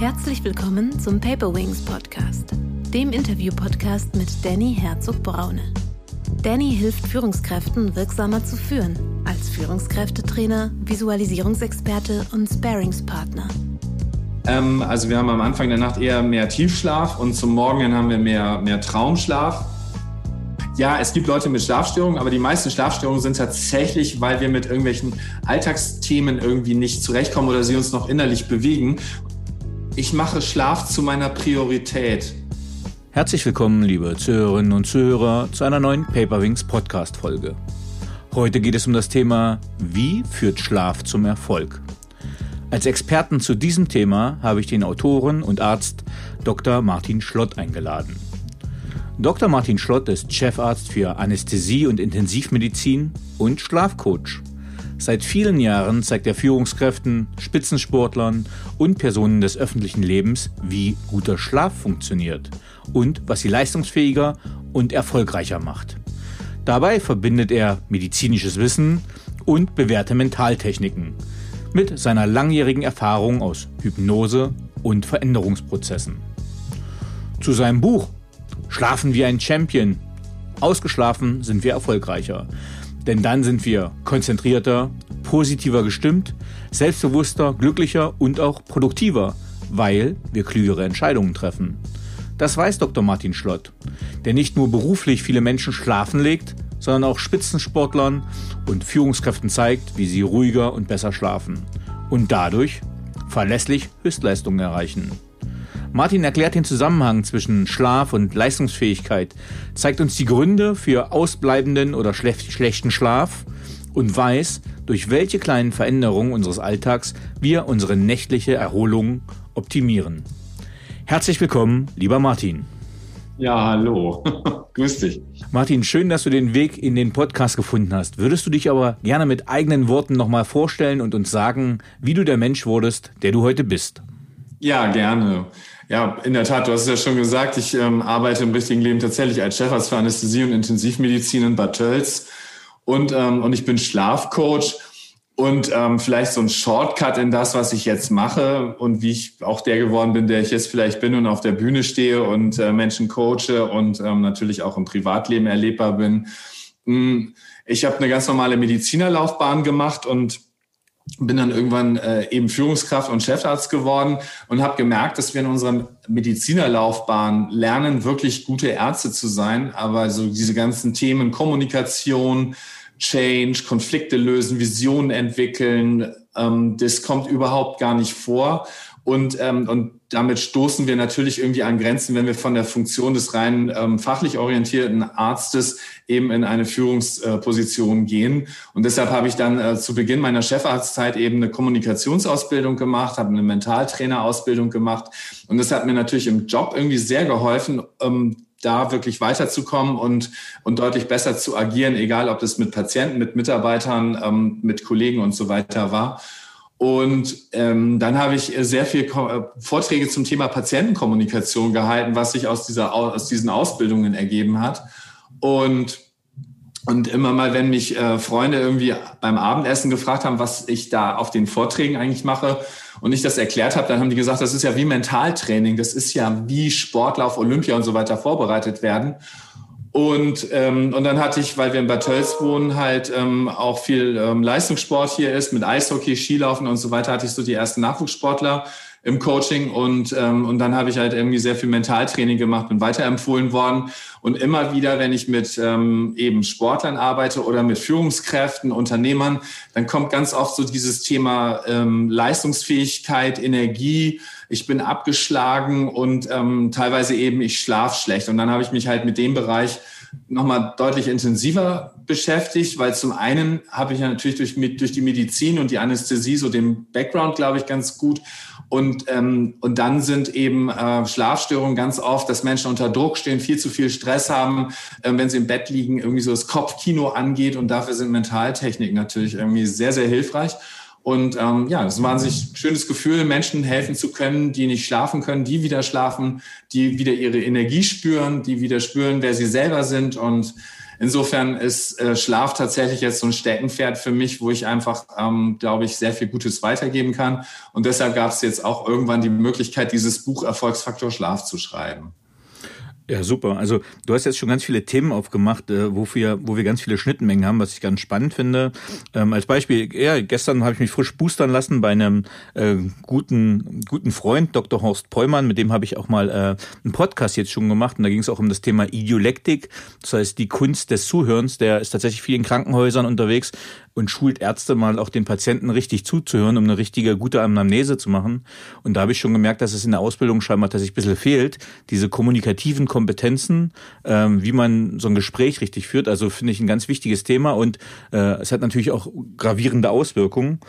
Herzlich willkommen zum Paper Wings Podcast, dem Interview-Podcast mit Danny Herzog-Braune. Danny hilft Führungskräften wirksamer zu führen, als Führungskräftetrainer, Visualisierungsexperte und Sparingspartner. Ähm, also wir haben am Anfang der Nacht eher mehr Tiefschlaf und zum Morgen haben wir mehr, mehr Traumschlaf. Ja, es gibt Leute mit Schlafstörungen, aber die meisten Schlafstörungen sind tatsächlich, weil wir mit irgendwelchen Alltagsthemen irgendwie nicht zurechtkommen oder sie uns noch innerlich bewegen. Ich mache Schlaf zu meiner Priorität. Herzlich willkommen, liebe Zuhörerinnen und Zuhörer, zu einer neuen Paperwings Podcast Folge. Heute geht es um das Thema Wie führt Schlaf zum Erfolg? Als Experten zu diesem Thema habe ich den Autoren und Arzt Dr. Martin Schlott eingeladen. Dr. Martin Schlott ist Chefarzt für Anästhesie und Intensivmedizin und Schlafcoach. Seit vielen Jahren zeigt er Führungskräften, Spitzensportlern und Personen des öffentlichen Lebens, wie guter Schlaf funktioniert und was sie leistungsfähiger und erfolgreicher macht. Dabei verbindet er medizinisches Wissen und bewährte Mentaltechniken mit seiner langjährigen Erfahrung aus Hypnose und Veränderungsprozessen. Zu seinem Buch Schlafen wie ein Champion. Ausgeschlafen sind wir erfolgreicher denn dann sind wir konzentrierter, positiver gestimmt, selbstbewusster, glücklicher und auch produktiver, weil wir klügere Entscheidungen treffen. Das weiß Dr. Martin Schlott, der nicht nur beruflich viele Menschen schlafen legt, sondern auch Spitzensportlern und Führungskräften zeigt, wie sie ruhiger und besser schlafen und dadurch verlässlich Höchstleistungen erreichen. Martin erklärt den Zusammenhang zwischen Schlaf und Leistungsfähigkeit, zeigt uns die Gründe für ausbleibenden oder schlechten Schlaf und weiß, durch welche kleinen Veränderungen unseres Alltags wir unsere nächtliche Erholung optimieren. Herzlich willkommen, lieber Martin. Ja, hallo. Grüß dich. Martin, schön, dass du den Weg in den Podcast gefunden hast. Würdest du dich aber gerne mit eigenen Worten nochmal vorstellen und uns sagen, wie du der Mensch wurdest, der du heute bist? Ja, gerne. Ja, in der Tat, du hast es ja schon gesagt, ich ähm, arbeite im richtigen Leben tatsächlich als Chefarzt für Anästhesie und Intensivmedizin in Bad Tölz und, ähm, und ich bin Schlafcoach und ähm, vielleicht so ein Shortcut in das, was ich jetzt mache und wie ich auch der geworden bin, der ich jetzt vielleicht bin und auf der Bühne stehe und äh, Menschen coache und ähm, natürlich auch im Privatleben erlebbar bin. Hm, ich habe eine ganz normale Medizinerlaufbahn gemacht und bin dann irgendwann äh, eben Führungskraft und Chefarzt geworden und habe gemerkt, dass wir in unserer Medizinerlaufbahn lernen, wirklich gute Ärzte zu sein. Aber so diese ganzen Themen Kommunikation, Change, Konflikte lösen, Visionen entwickeln, ähm, das kommt überhaupt gar nicht vor. Und, ähm, und damit stoßen wir natürlich irgendwie an Grenzen, wenn wir von der Funktion des rein ähm, fachlich orientierten Arztes eben in eine Führungsposition gehen. Und deshalb habe ich dann äh, zu Beginn meiner Chefarztzeit eben eine Kommunikationsausbildung gemacht, habe eine Mentaltrainerausbildung gemacht. Und das hat mir natürlich im Job irgendwie sehr geholfen, ähm, da wirklich weiterzukommen und, und deutlich besser zu agieren, egal ob das mit Patienten, mit Mitarbeitern, ähm, mit Kollegen und so weiter war. Und ähm, dann habe ich sehr viel äh, Vorträge zum Thema Patientenkommunikation gehalten, was sich aus, dieser, aus diesen Ausbildungen ergeben hat. Und, und immer mal, wenn mich äh, Freunde irgendwie beim Abendessen gefragt haben, was ich da auf den Vorträgen eigentlich mache und ich das erklärt habe, dann haben die gesagt, das ist ja wie Mentaltraining, das ist ja wie Sportler auf Olympia und so weiter vorbereitet werden. Und, ähm, und dann hatte ich, weil wir in Bad Tölz wohnen, halt ähm, auch viel ähm, Leistungssport hier ist, mit Eishockey, Skilaufen und so weiter, hatte ich so die ersten Nachwuchssportler im Coaching und, ähm, und dann habe ich halt irgendwie sehr viel Mentaltraining gemacht, bin weiterempfohlen worden. Und immer wieder, wenn ich mit ähm, eben Sportlern arbeite oder mit Führungskräften, Unternehmern, dann kommt ganz oft so dieses Thema ähm, Leistungsfähigkeit, Energie, ich bin abgeschlagen und ähm, teilweise eben ich schlaf schlecht. Und dann habe ich mich halt mit dem Bereich nochmal deutlich intensiver beschäftigt, weil zum einen habe ich ja natürlich durch, durch die Medizin und die Anästhesie so den Background, glaube ich, ganz gut. Und, ähm, und dann sind eben äh, Schlafstörungen ganz oft, dass Menschen unter Druck stehen, viel zu viel Stress haben, äh, wenn sie im Bett liegen, irgendwie so das Kopfkino angeht. Und dafür sind Mentaltechniken natürlich irgendwie sehr, sehr hilfreich. Und ähm, ja, es ist ein wahnsinnig schönes Gefühl, Menschen helfen zu können, die nicht schlafen können, die wieder schlafen, die wieder ihre Energie spüren, die wieder spüren, wer sie selber sind. Und insofern ist äh, Schlaf tatsächlich jetzt so ein Steckenpferd für mich, wo ich einfach, ähm, glaube ich, sehr viel Gutes weitergeben kann. Und deshalb gab es jetzt auch irgendwann die Möglichkeit, dieses Buch Erfolgsfaktor Schlaf zu schreiben. Ja, super. Also du hast jetzt schon ganz viele Themen aufgemacht, äh, wo wir, wo wir ganz viele Schnittmengen haben, was ich ganz spannend finde. Ähm, als Beispiel, ja, gestern habe ich mich frisch boostern lassen bei einem äh, guten, guten Freund, Dr. Horst Peumann, mit dem habe ich auch mal äh, einen Podcast jetzt schon gemacht und da ging es auch um das Thema Idiolektik, das heißt die Kunst des Zuhörens. Der ist tatsächlich viel in Krankenhäusern unterwegs und schult Ärzte mal auch den Patienten richtig zuzuhören, um eine richtige, gute Anamnese zu machen. Und da habe ich schon gemerkt, dass es in der Ausbildung scheinbar tatsächlich ein bisschen fehlt, diese kommunikativen Kompetenzen, ähm, wie man so ein Gespräch richtig führt. Also finde ich ein ganz wichtiges Thema und äh, es hat natürlich auch gravierende Auswirkungen.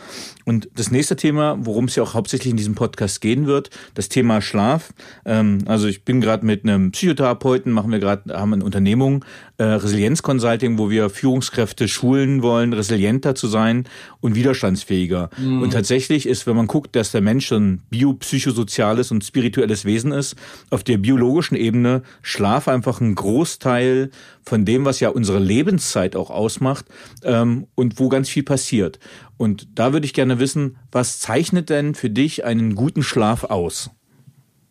Und das nächste Thema, worum es ja auch hauptsächlich in diesem Podcast gehen wird, das Thema Schlaf. Ähm, also ich bin gerade mit einem Psychotherapeuten, machen wir gerade, haben eine Unternehmung, äh, Resilienz Consulting, wo wir Führungskräfte schulen wollen, resilienter zu sein und widerstandsfähiger. Mhm. Und tatsächlich ist, wenn man guckt, dass der Mensch ein biopsychosoziales und spirituelles Wesen ist, auf der biologischen Ebene Schlaf einfach ein Großteil von dem, was ja unsere Lebenszeit auch ausmacht ähm, und wo ganz viel passiert. Und da würde ich gerne wissen, was zeichnet denn für dich einen guten Schlaf aus?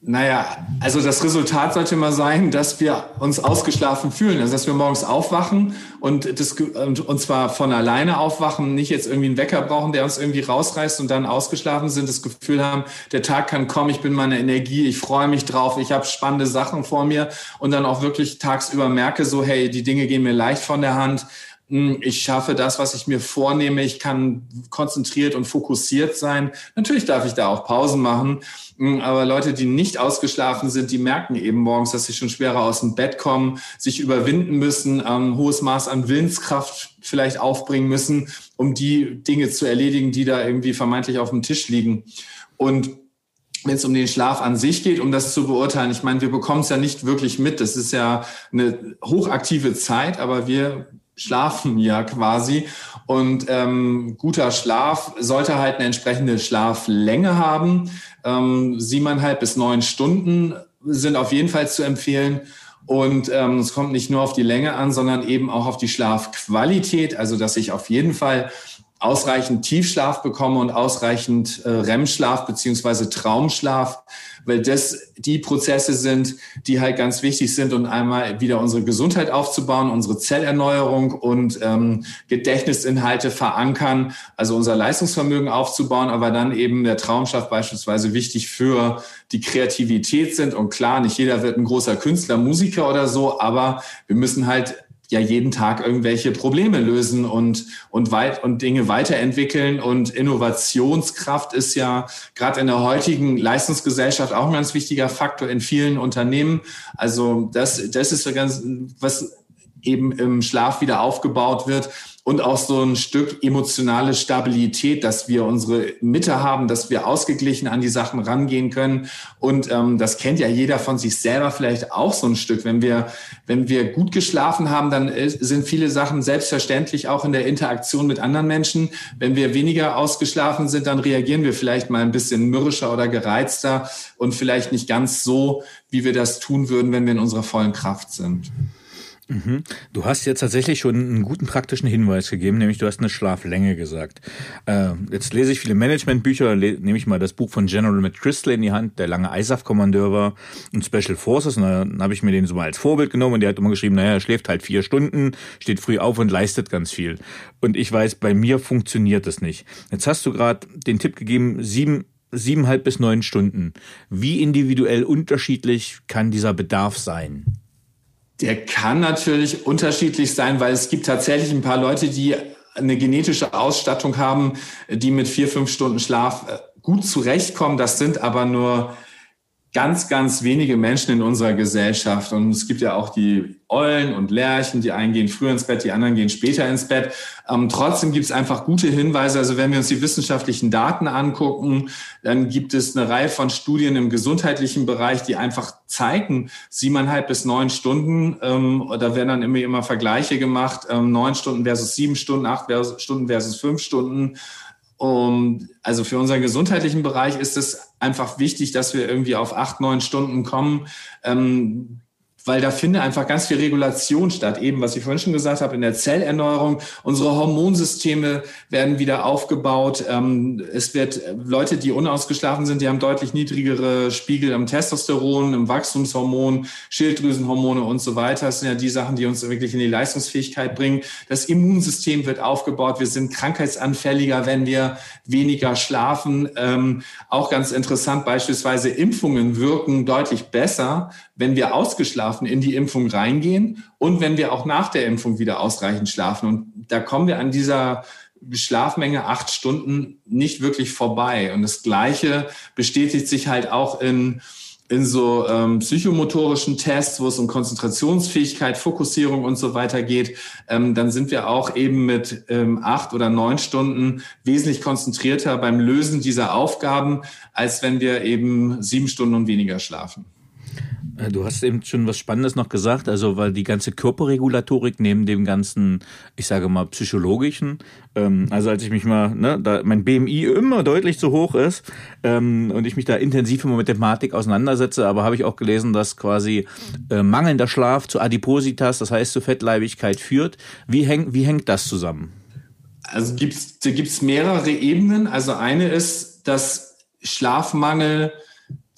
Naja, also das Resultat sollte mal sein, dass wir uns ausgeschlafen fühlen, also dass wir morgens aufwachen und, das, und zwar von alleine aufwachen, nicht jetzt irgendwie einen Wecker brauchen, der uns irgendwie rausreißt und dann ausgeschlafen sind, das Gefühl haben, der Tag kann kommen, ich bin meine Energie, ich freue mich drauf, ich habe spannende Sachen vor mir und dann auch wirklich tagsüber merke so, hey, die Dinge gehen mir leicht von der Hand, ich schaffe das, was ich mir vornehme, ich kann konzentriert und fokussiert sein. Natürlich darf ich da auch Pausen machen, hm, aber Leute, die nicht ausgeschlafen sind, die merken eben morgens, dass sie schon schwerer aus dem Bett kommen, sich überwinden müssen, ein hohes Maß an Willenskraft vielleicht aufbringen müssen, um die Dinge zu erledigen, die da irgendwie vermeintlich auf dem Tisch liegen. Und wenn es um den Schlaf an sich geht, um das zu beurteilen, ich meine, wir bekommen es ja nicht wirklich mit. Das ist ja eine hochaktive Zeit, aber wir schlafen ja quasi. Und ähm, guter Schlaf sollte halt eine entsprechende Schlaflänge haben. Ähm, siebeneinhalb bis neun Stunden sind auf jeden Fall zu empfehlen. Und ähm, es kommt nicht nur auf die Länge an, sondern eben auch auf die Schlafqualität. Also dass ich auf jeden Fall ausreichend Tiefschlaf bekomme und ausreichend äh, REM-Schlaf beziehungsweise Traumschlaf, weil das die Prozesse sind, die halt ganz wichtig sind, um einmal wieder unsere Gesundheit aufzubauen, unsere Zellerneuerung und ähm, Gedächtnisinhalte verankern, also unser Leistungsvermögen aufzubauen, aber dann eben der Traumschlaf beispielsweise wichtig für die Kreativität sind. Und klar, nicht jeder wird ein großer Künstler, Musiker oder so, aber wir müssen halt ja jeden Tag irgendwelche Probleme lösen und, und, weit, und Dinge weiterentwickeln. Und Innovationskraft ist ja gerade in der heutigen Leistungsgesellschaft auch ein ganz wichtiger Faktor in vielen Unternehmen. Also das, das ist ganz, was eben im Schlaf wieder aufgebaut wird und auch so ein Stück emotionale Stabilität, dass wir unsere Mitte haben, dass wir ausgeglichen an die Sachen rangehen können. Und ähm, das kennt ja jeder von sich selber vielleicht auch so ein Stück. Wenn wir, wenn wir gut geschlafen haben, dann sind viele Sachen selbstverständlich auch in der Interaktion mit anderen Menschen. Wenn wir weniger ausgeschlafen sind, dann reagieren wir vielleicht mal ein bisschen mürrischer oder gereizter und vielleicht nicht ganz so, wie wir das tun würden, wenn wir in unserer vollen Kraft sind. Mhm. Du hast jetzt tatsächlich schon einen guten praktischen Hinweis gegeben, nämlich du hast eine Schlaflänge gesagt. Äh, jetzt lese ich viele Managementbücher, nehme ich mal das Buch von General McChrystal in die Hand, der lange ISAF-Kommandeur war und Special Forces. Und dann habe ich mir den so mal als Vorbild genommen und der hat immer geschrieben, naja, er schläft halt vier Stunden, steht früh auf und leistet ganz viel. Und ich weiß, bei mir funktioniert das nicht. Jetzt hast du gerade den Tipp gegeben, sieben siebeneinhalb bis neun Stunden. Wie individuell unterschiedlich kann dieser Bedarf sein? Der kann natürlich unterschiedlich sein, weil es gibt tatsächlich ein paar Leute, die eine genetische Ausstattung haben, die mit vier, fünf Stunden Schlaf äh, gut zurechtkommen. Das sind aber nur ganz, ganz wenige Menschen in unserer Gesellschaft. Und es gibt ja auch die Eulen und Lerchen, die einen gehen früher ins Bett, die anderen gehen später ins Bett. Ähm, trotzdem gibt es einfach gute Hinweise. Also wenn wir uns die wissenschaftlichen Daten angucken, dann gibt es eine Reihe von Studien im gesundheitlichen Bereich, die einfach zeigen, siebeneinhalb bis neun Stunden, ähm, da werden dann immer, immer Vergleiche gemacht, ähm, neun Stunden versus sieben Stunden, acht Stunden versus fünf Stunden. Um, also für unseren gesundheitlichen Bereich ist es einfach wichtig, dass wir irgendwie auf acht, neun Stunden kommen. Ähm, weil da findet einfach ganz viel Regulation statt. Eben, was ich vorhin schon gesagt habe, in der Zellerneuerung. Unsere Hormonsysteme werden wieder aufgebaut. Ähm, es wird Leute, die unausgeschlafen sind, die haben deutlich niedrigere Spiegel im Testosteron, im Wachstumshormon, Schilddrüsenhormone und so weiter. Das sind ja die Sachen, die uns wirklich in die Leistungsfähigkeit bringen. Das Immunsystem wird aufgebaut. Wir sind krankheitsanfälliger, wenn wir weniger schlafen. Ähm, auch ganz interessant, beispielsweise Impfungen wirken deutlich besser, wenn wir ausgeschlafen in die Impfung reingehen und wenn wir auch nach der Impfung wieder ausreichend schlafen. Und da kommen wir an dieser Schlafmenge acht Stunden nicht wirklich vorbei. Und das Gleiche bestätigt sich halt auch in in so ähm, psychomotorischen Tests, wo es um Konzentrationsfähigkeit, Fokussierung und so weiter geht, ähm, dann sind wir auch eben mit ähm, acht oder neun Stunden wesentlich konzentrierter beim Lösen dieser Aufgaben, als wenn wir eben sieben Stunden und weniger schlafen. Äh, du hast eben schon was Spannendes noch gesagt, also weil die ganze Körperregulatorik neben dem ganzen, ich sage mal, psychologischen, ähm, also als ich mich mal, ne, da mein BMI immer deutlich zu hoch ist ähm, und ich mich da intensiv immer mit Thematik auseinandersetze, aber habe ich auch gelesen, dass quasi äh, mangelnder Schlaf zu Adipositas, das heißt zu Fettleibigkeit führt. Wie, häng, wie hängt das zusammen? Also gibt's, da gibt's mehrere Ebenen. Also eine ist, dass Schlafmangel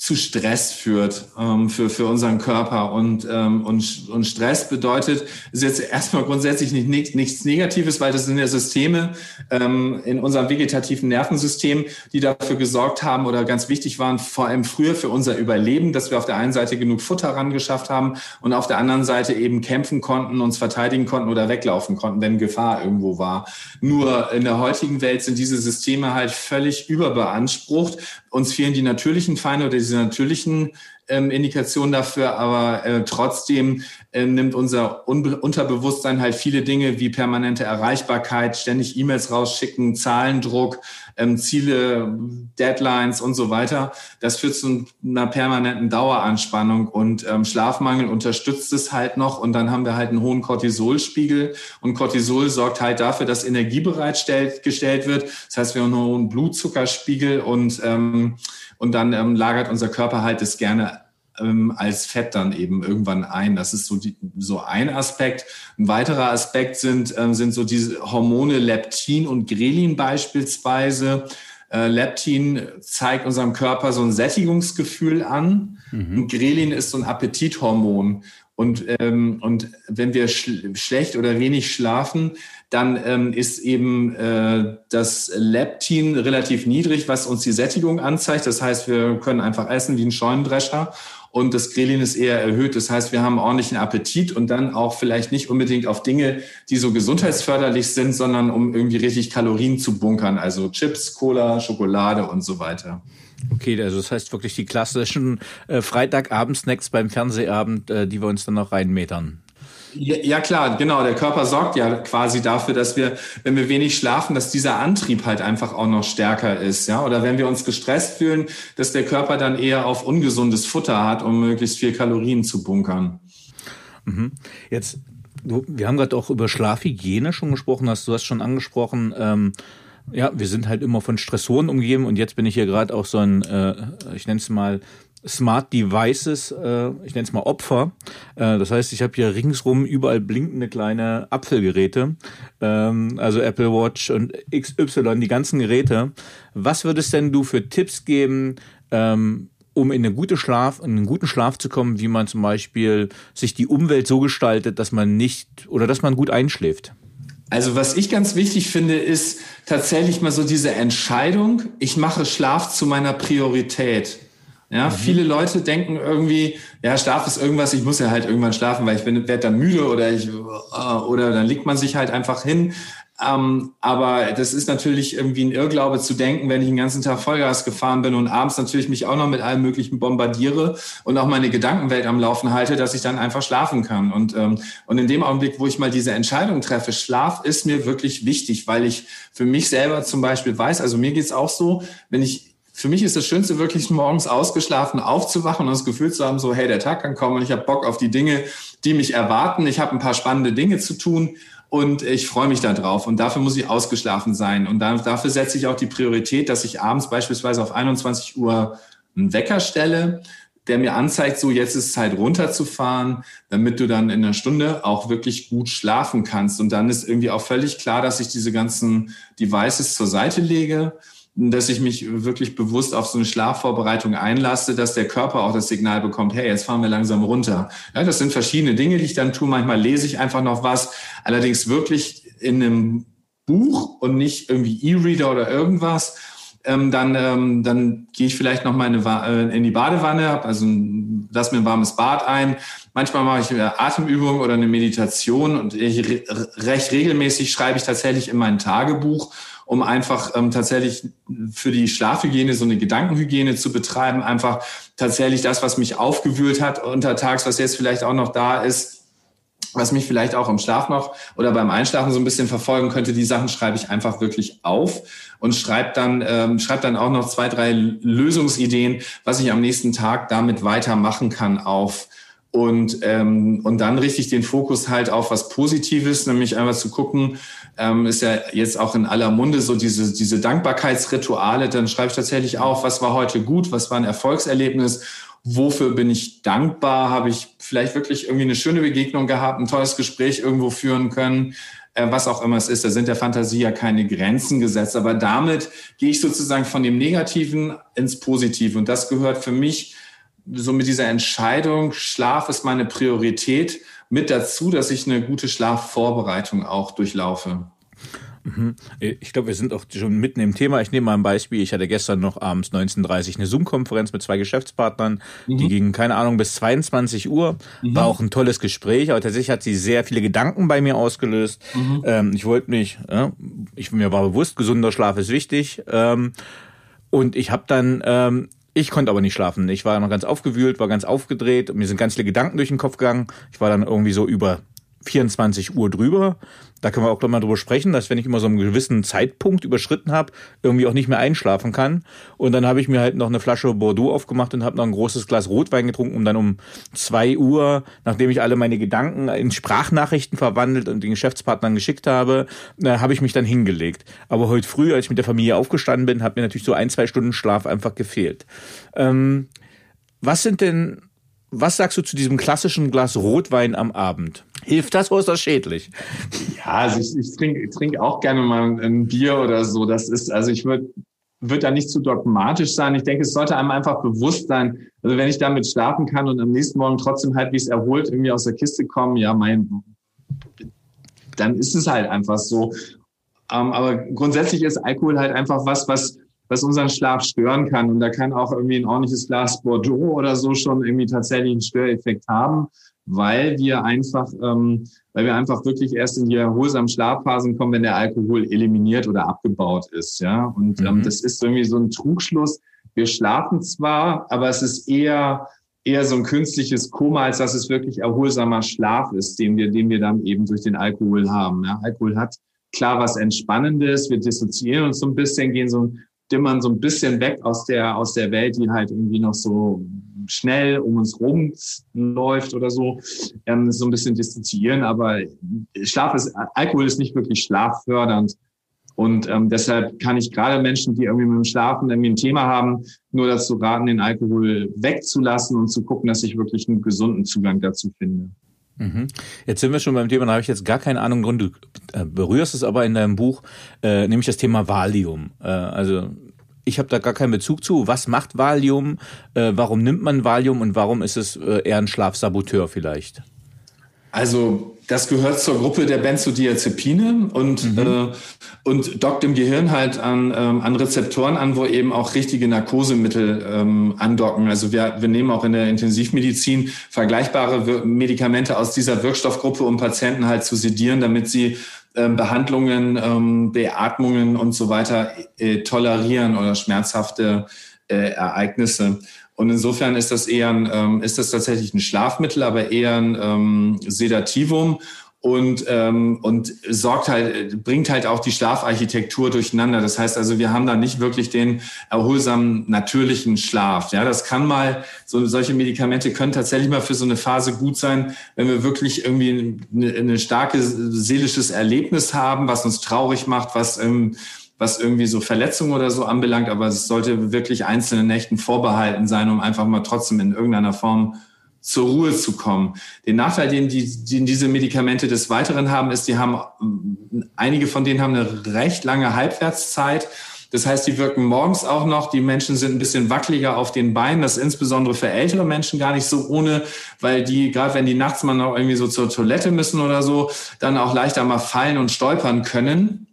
zu Stress führt ähm, für, für unseren Körper. Und, ähm, und, und Stress bedeutet, ist jetzt erstmal grundsätzlich nicht, nichts, nichts Negatives, weil das sind ja Systeme ähm, in unserem vegetativen Nervensystem, die dafür gesorgt haben oder ganz wichtig waren, vor allem früher für unser Überleben, dass wir auf der einen Seite genug Futter rangeschafft haben und auf der anderen Seite eben kämpfen konnten, uns verteidigen konnten oder weglaufen konnten, wenn Gefahr irgendwo war. Nur in der heutigen Welt sind diese Systeme halt völlig überbeansprucht. Uns fehlen die natürlichen Feinde oder diese diese natürlichen ähm, Indikationen dafür, aber äh, trotzdem äh, nimmt unser Unbe Unterbewusstsein halt viele Dinge wie permanente Erreichbarkeit, ständig E-Mails rausschicken, Zahlendruck, ähm, Ziele, Deadlines und so weiter. Das führt zu einer permanenten Daueranspannung und ähm, Schlafmangel unterstützt es halt noch und dann haben wir halt einen hohen Cortisolspiegel und Cortisol sorgt halt dafür, dass Energie bereitgestellt wird. Das heißt, wir haben einen hohen Blutzuckerspiegel und ähm, und dann ähm, lagert unser Körper halt es gerne ähm, als Fett dann eben irgendwann ein. Das ist so, die, so ein Aspekt. Ein weiterer Aspekt sind, ähm, sind so diese Hormone Leptin und Grelin beispielsweise. Äh, Leptin zeigt unserem Körper so ein Sättigungsgefühl an. Mhm. Und Grelin ist so ein Appetithormon. Und, ähm, und wenn wir sch schlecht oder wenig schlafen, dann ähm, ist eben äh, das Leptin relativ niedrig, was uns die Sättigung anzeigt. Das heißt, wir können einfach essen wie ein Scheunendrescher und das Grelin ist eher erhöht. Das heißt, wir haben ordentlichen Appetit und dann auch vielleicht nicht unbedingt auf Dinge, die so gesundheitsförderlich sind, sondern um irgendwie richtig Kalorien zu bunkern, also Chips, Cola, Schokolade und so weiter. Okay, also das heißt wirklich die klassischen äh, Freitagabend-Snacks beim Fernsehabend, äh, die wir uns dann noch reinmetern. Ja, klar, genau. Der Körper sorgt ja quasi dafür, dass wir, wenn wir wenig schlafen, dass dieser Antrieb halt einfach auch noch stärker ist, ja. Oder wenn wir uns gestresst fühlen, dass der Körper dann eher auf ungesundes Futter hat, um möglichst viel Kalorien zu bunkern. Mhm. Jetzt, wir haben gerade auch über Schlafhygiene schon gesprochen, hast du hast schon angesprochen. Ähm, ja, wir sind halt immer von Stressoren umgeben und jetzt bin ich hier gerade auch so ein, äh, ich nenne es mal Smart Devices, äh, ich nenne es mal Opfer. Äh, das heißt, ich habe hier ringsrum überall blinkende kleine Apfelgeräte, ähm, also Apple Watch und XY, die ganzen Geräte. Was würdest denn du für Tipps geben, ähm, um in eine gute Schlaf, in einen guten Schlaf zu kommen, wie man zum Beispiel sich die Umwelt so gestaltet, dass man nicht oder dass man gut einschläft? Also was ich ganz wichtig finde, ist tatsächlich mal so diese Entscheidung, ich mache Schlaf zu meiner Priorität. Ja, mhm. viele Leute denken irgendwie, ja, Schlaf ist irgendwas, ich muss ja halt irgendwann schlafen, weil ich werde dann müde oder ich, äh, oder dann legt man sich halt einfach hin. Ähm, aber das ist natürlich irgendwie ein Irrglaube zu denken, wenn ich den ganzen Tag Vollgas gefahren bin und abends natürlich mich auch noch mit allem Möglichen bombardiere und auch meine Gedankenwelt am Laufen halte, dass ich dann einfach schlafen kann. Und, ähm, und in dem Augenblick, wo ich mal diese Entscheidung treffe, Schlaf ist mir wirklich wichtig, weil ich für mich selber zum Beispiel weiß, also mir geht's auch so, wenn ich für mich ist das Schönste wirklich morgens ausgeschlafen aufzuwachen und das Gefühl zu haben, so hey, der Tag kann kommen und ich habe Bock auf die Dinge, die mich erwarten. Ich habe ein paar spannende Dinge zu tun und ich freue mich da drauf und dafür muss ich ausgeschlafen sein und dafür setze ich auch die Priorität, dass ich abends beispielsweise auf 21 Uhr einen Wecker stelle der mir anzeigt, so jetzt ist Zeit runterzufahren, damit du dann in einer Stunde auch wirklich gut schlafen kannst. Und dann ist irgendwie auch völlig klar, dass ich diese ganzen Devices zur Seite lege, dass ich mich wirklich bewusst auf so eine Schlafvorbereitung einlasse, dass der Körper auch das Signal bekommt, hey, jetzt fahren wir langsam runter. Ja, das sind verschiedene Dinge, die ich dann tue. Manchmal lese ich einfach noch was, allerdings wirklich in einem Buch und nicht irgendwie E-Reader oder irgendwas ähm, dann, ähm, dann gehe ich vielleicht noch mal äh, in die Badewanne, also lass mir ein warmes Bad ein. Manchmal mache ich eine Atemübung oder eine Meditation und ich, recht regelmäßig schreibe ich tatsächlich in mein Tagebuch, um einfach ähm, tatsächlich für die Schlafhygiene so eine Gedankenhygiene zu betreiben, einfach tatsächlich das, was mich aufgewühlt hat untertags, was jetzt vielleicht auch noch da ist, was mich vielleicht auch im Schlaf noch oder beim Einschlafen so ein bisschen verfolgen könnte, die Sachen schreibe ich einfach wirklich auf und schreibe dann, ähm, schreib dann auch noch zwei, drei Lösungsideen, was ich am nächsten Tag damit weitermachen kann auf. Und, ähm, und dann richtig den Fokus halt auf was Positives, nämlich einfach zu gucken, ähm, ist ja jetzt auch in aller Munde so diese, diese Dankbarkeitsrituale. Dann schreibe ich tatsächlich auf, was war heute gut, was war ein Erfolgserlebnis wofür bin ich dankbar? Habe ich vielleicht wirklich irgendwie eine schöne Begegnung gehabt, ein tolles Gespräch irgendwo führen können? Äh, was auch immer es ist, da sind der Fantasie ja keine Grenzen gesetzt. Aber damit gehe ich sozusagen von dem Negativen ins Positive. Und das gehört für mich so mit dieser Entscheidung, Schlaf ist meine Priorität, mit dazu, dass ich eine gute Schlafvorbereitung auch durchlaufe. Mhm. Ich glaube, wir sind auch schon mitten im Thema. Ich nehme mal ein Beispiel. Ich hatte gestern noch abends 19.30 Uhr eine Zoom-Konferenz mit zwei Geschäftspartnern. Mhm. Die ging, keine Ahnung, bis 22 Uhr. Mhm. War auch ein tolles Gespräch, aber tatsächlich hat sie sehr viele Gedanken bei mir ausgelöst. Mhm. Ähm, ich wollte nicht, äh, ich, mir war bewusst, gesunder Schlaf ist wichtig. Ähm, und ich habe dann ähm, ich konnte aber nicht schlafen. Ich war noch ganz aufgewühlt, war ganz aufgedreht. Mir sind ganz viele Gedanken durch den Kopf gegangen. Ich war dann irgendwie so über 24 Uhr drüber. Da können wir auch gleich mal drüber sprechen, dass wenn ich immer so einen gewissen Zeitpunkt überschritten habe, irgendwie auch nicht mehr einschlafen kann. Und dann habe ich mir halt noch eine Flasche Bordeaux aufgemacht und habe noch ein großes Glas Rotwein getrunken, um dann um zwei Uhr, nachdem ich alle meine Gedanken in Sprachnachrichten verwandelt und den Geschäftspartnern geschickt habe, äh, habe ich mich dann hingelegt. Aber heute früh, als ich mit der Familie aufgestanden bin, hat mir natürlich so ein, zwei Stunden Schlaf einfach gefehlt. Ähm, was sind denn was sagst du zu diesem klassischen Glas Rotwein am Abend? Hilft das oder ist das schädlich? Ja, also ich, ich trinke trink auch gerne mal ein Bier oder so. Das ist, also ich würde würde da nicht zu dogmatisch sein. Ich denke, es sollte einem einfach bewusst sein. Also wenn ich damit schlafen kann und am nächsten Morgen trotzdem halt, wie es erholt, irgendwie aus der Kiste kommen, ja, mein, dann ist es halt einfach so. Ähm, aber grundsätzlich ist Alkohol halt einfach was, was was unseren Schlaf stören kann. Und da kann auch irgendwie ein ordentliches Glas Bordeaux oder so schon irgendwie tatsächlich einen Störeffekt haben, weil wir einfach, ähm, weil wir einfach wirklich erst in die erholsamen Schlafphasen kommen, wenn der Alkohol eliminiert oder abgebaut ist. Ja, und ähm, mhm. das ist irgendwie so ein Trugschluss. Wir schlafen zwar, aber es ist eher eher so ein künstliches Koma, als dass es wirklich erholsamer Schlaf ist, den wir, den wir dann eben durch den Alkohol haben. Ja, Alkohol hat klar was Entspannendes. Wir dissoziieren uns so ein bisschen, gehen so ein dimmern so ein bisschen weg aus der, aus der Welt, die halt irgendwie noch so schnell um uns rum läuft oder so, ähm, so ein bisschen distanzieren. Aber Schlaf ist, Alkohol ist nicht wirklich schlaffördernd. Und ähm, deshalb kann ich gerade Menschen, die irgendwie mit dem Schlafen irgendwie ein Thema haben, nur dazu raten, den Alkohol wegzulassen und zu gucken, dass ich wirklich einen gesunden Zugang dazu finde. Mhm. Jetzt sind wir schon beim Thema, da habe ich jetzt gar keine Ahnung drin. Du äh, berührst es aber in deinem Buch, äh, nämlich das Thema Valium. Äh, also ich habe da gar keinen Bezug zu. Was macht Valium? Äh, warum nimmt man Valium und warum ist es äh, eher ein Schlafsaboteur vielleicht? Also das gehört zur Gruppe der Benzodiazepine und, mhm. äh, und dockt im Gehirn halt an, ähm, an Rezeptoren an, wo eben auch richtige Narkosemittel ähm, andocken. Also wir, wir nehmen auch in der Intensivmedizin vergleichbare Medikamente aus dieser Wirkstoffgruppe, um Patienten halt zu sedieren, damit sie ähm, Behandlungen, ähm, Beatmungen und so weiter äh, tolerieren oder schmerzhafte äh, Ereignisse. Und insofern ist das eher ein, ähm, ist das tatsächlich ein Schlafmittel, aber eher ein ähm, Sedativum. Und, ähm, und sorgt halt, bringt halt auch die Schlafarchitektur durcheinander. Das heißt also, wir haben da nicht wirklich den erholsamen, natürlichen Schlaf. Ja, das kann mal, so, solche Medikamente können tatsächlich mal für so eine Phase gut sein, wenn wir wirklich irgendwie eine, eine starke seelisches Erlebnis haben, was uns traurig macht, was, ähm, was irgendwie so Verletzungen oder so anbelangt. Aber es sollte wirklich einzelnen Nächten vorbehalten sein, um einfach mal trotzdem in irgendeiner Form zur Ruhe zu kommen. Den Nachteil, den, die, den diese Medikamente des Weiteren haben, ist, die haben, einige von denen haben eine recht lange Halbwertszeit. Das heißt, die wirken morgens auch noch. Die Menschen sind ein bisschen wackeliger auf den Beinen. Das ist insbesondere für ältere Menschen gar nicht so ohne, weil die, gerade wenn die nachts mal noch irgendwie so zur Toilette müssen oder so, dann auch leichter mal fallen und stolpern können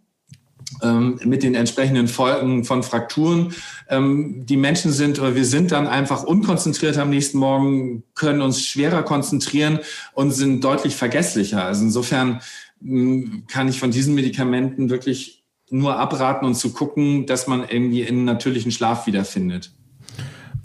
mit den entsprechenden Folgen von Frakturen. Ähm, die Menschen sind oder wir sind dann einfach unkonzentriert am nächsten Morgen, können uns schwerer konzentrieren und sind deutlich vergesslicher. Also insofern mh, kann ich von diesen Medikamenten wirklich nur abraten und zu gucken, dass man irgendwie in natürlichen Schlaf wiederfindet.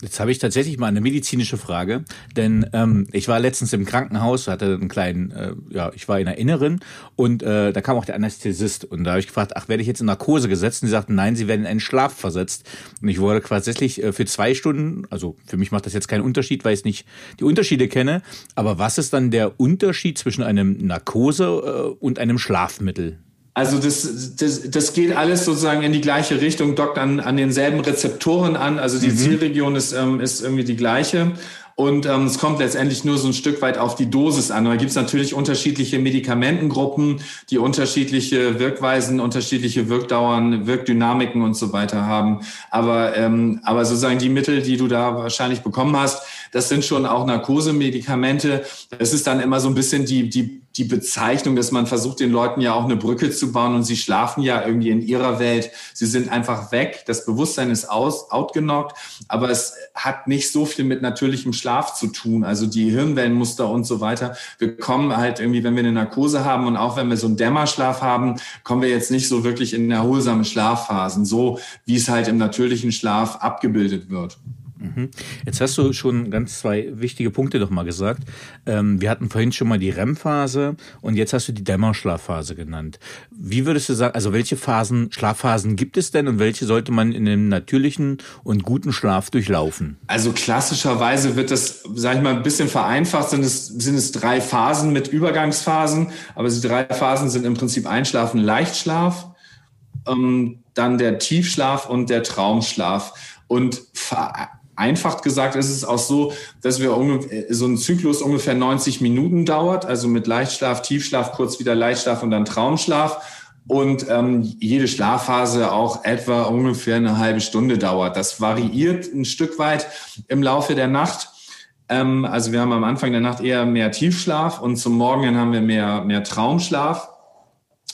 Jetzt habe ich tatsächlich mal eine medizinische Frage, denn ähm, ich war letztens im Krankenhaus, hatte einen kleinen, äh, ja, ich war in der Inneren und äh, da kam auch der Anästhesist und da habe ich gefragt, ach, werde ich jetzt in Narkose gesetzt? Und die sagten, nein, sie werden in einen Schlaf versetzt. Und ich wurde tatsächlich äh, für zwei Stunden, also für mich macht das jetzt keinen Unterschied, weil ich nicht die Unterschiede kenne, aber was ist dann der Unterschied zwischen einem Narkose äh, und einem Schlafmittel? Also das, das, das geht alles sozusagen in die gleiche Richtung, dockt an, an denselben Rezeptoren an. Also die mhm. Zielregion ist, ähm, ist irgendwie die gleiche. Und ähm, es kommt letztendlich nur so ein Stück weit auf die Dosis an. Da gibt es natürlich unterschiedliche Medikamentengruppen, die unterschiedliche Wirkweisen, unterschiedliche Wirkdauern, Wirkdynamiken und so weiter haben. Aber, ähm, aber sozusagen die Mittel, die du da wahrscheinlich bekommen hast, das sind schon auch Narkosemedikamente. Es ist dann immer so ein bisschen die, die die Bezeichnung, dass man versucht, den Leuten ja auch eine Brücke zu bauen und sie schlafen ja irgendwie in ihrer Welt. Sie sind einfach weg. Das Bewusstsein ist aus, outgenockt, aber es hat nicht so viel mit natürlichem Schlaf zu tun. Also die Hirnwellenmuster und so weiter. Wir kommen halt irgendwie, wenn wir eine Narkose haben und auch wenn wir so einen Dämmerschlaf haben, kommen wir jetzt nicht so wirklich in erholsame Schlafphasen, so wie es halt im natürlichen Schlaf abgebildet wird. Mhm. Jetzt hast du schon ganz zwei wichtige Punkte doch mal gesagt. Ähm, wir hatten vorhin schon mal die REM-Phase und jetzt hast du die Dämmerschlafphase genannt. Wie würdest du sagen, also welche Phasen, Schlafphasen gibt es denn und welche sollte man in einem natürlichen und guten Schlaf durchlaufen? Also klassischerweise wird das, sag ich mal, ein bisschen vereinfacht, sind es, sind es drei Phasen mit Übergangsphasen, aber die drei Phasen sind im Prinzip Einschlafen, Leichtschlaf, ähm, dann der Tiefschlaf und der Traumschlaf. Und Einfach gesagt ist es auch so, dass wir so ein Zyklus ungefähr 90 Minuten dauert, also mit Leichtschlaf, Tiefschlaf, kurz wieder Leichtschlaf und dann Traumschlaf. Und ähm, jede Schlafphase auch etwa ungefähr eine halbe Stunde dauert. Das variiert ein Stück weit im Laufe der Nacht. Ähm, also wir haben am Anfang der Nacht eher mehr Tiefschlaf und zum Morgen haben wir mehr, mehr Traumschlaf.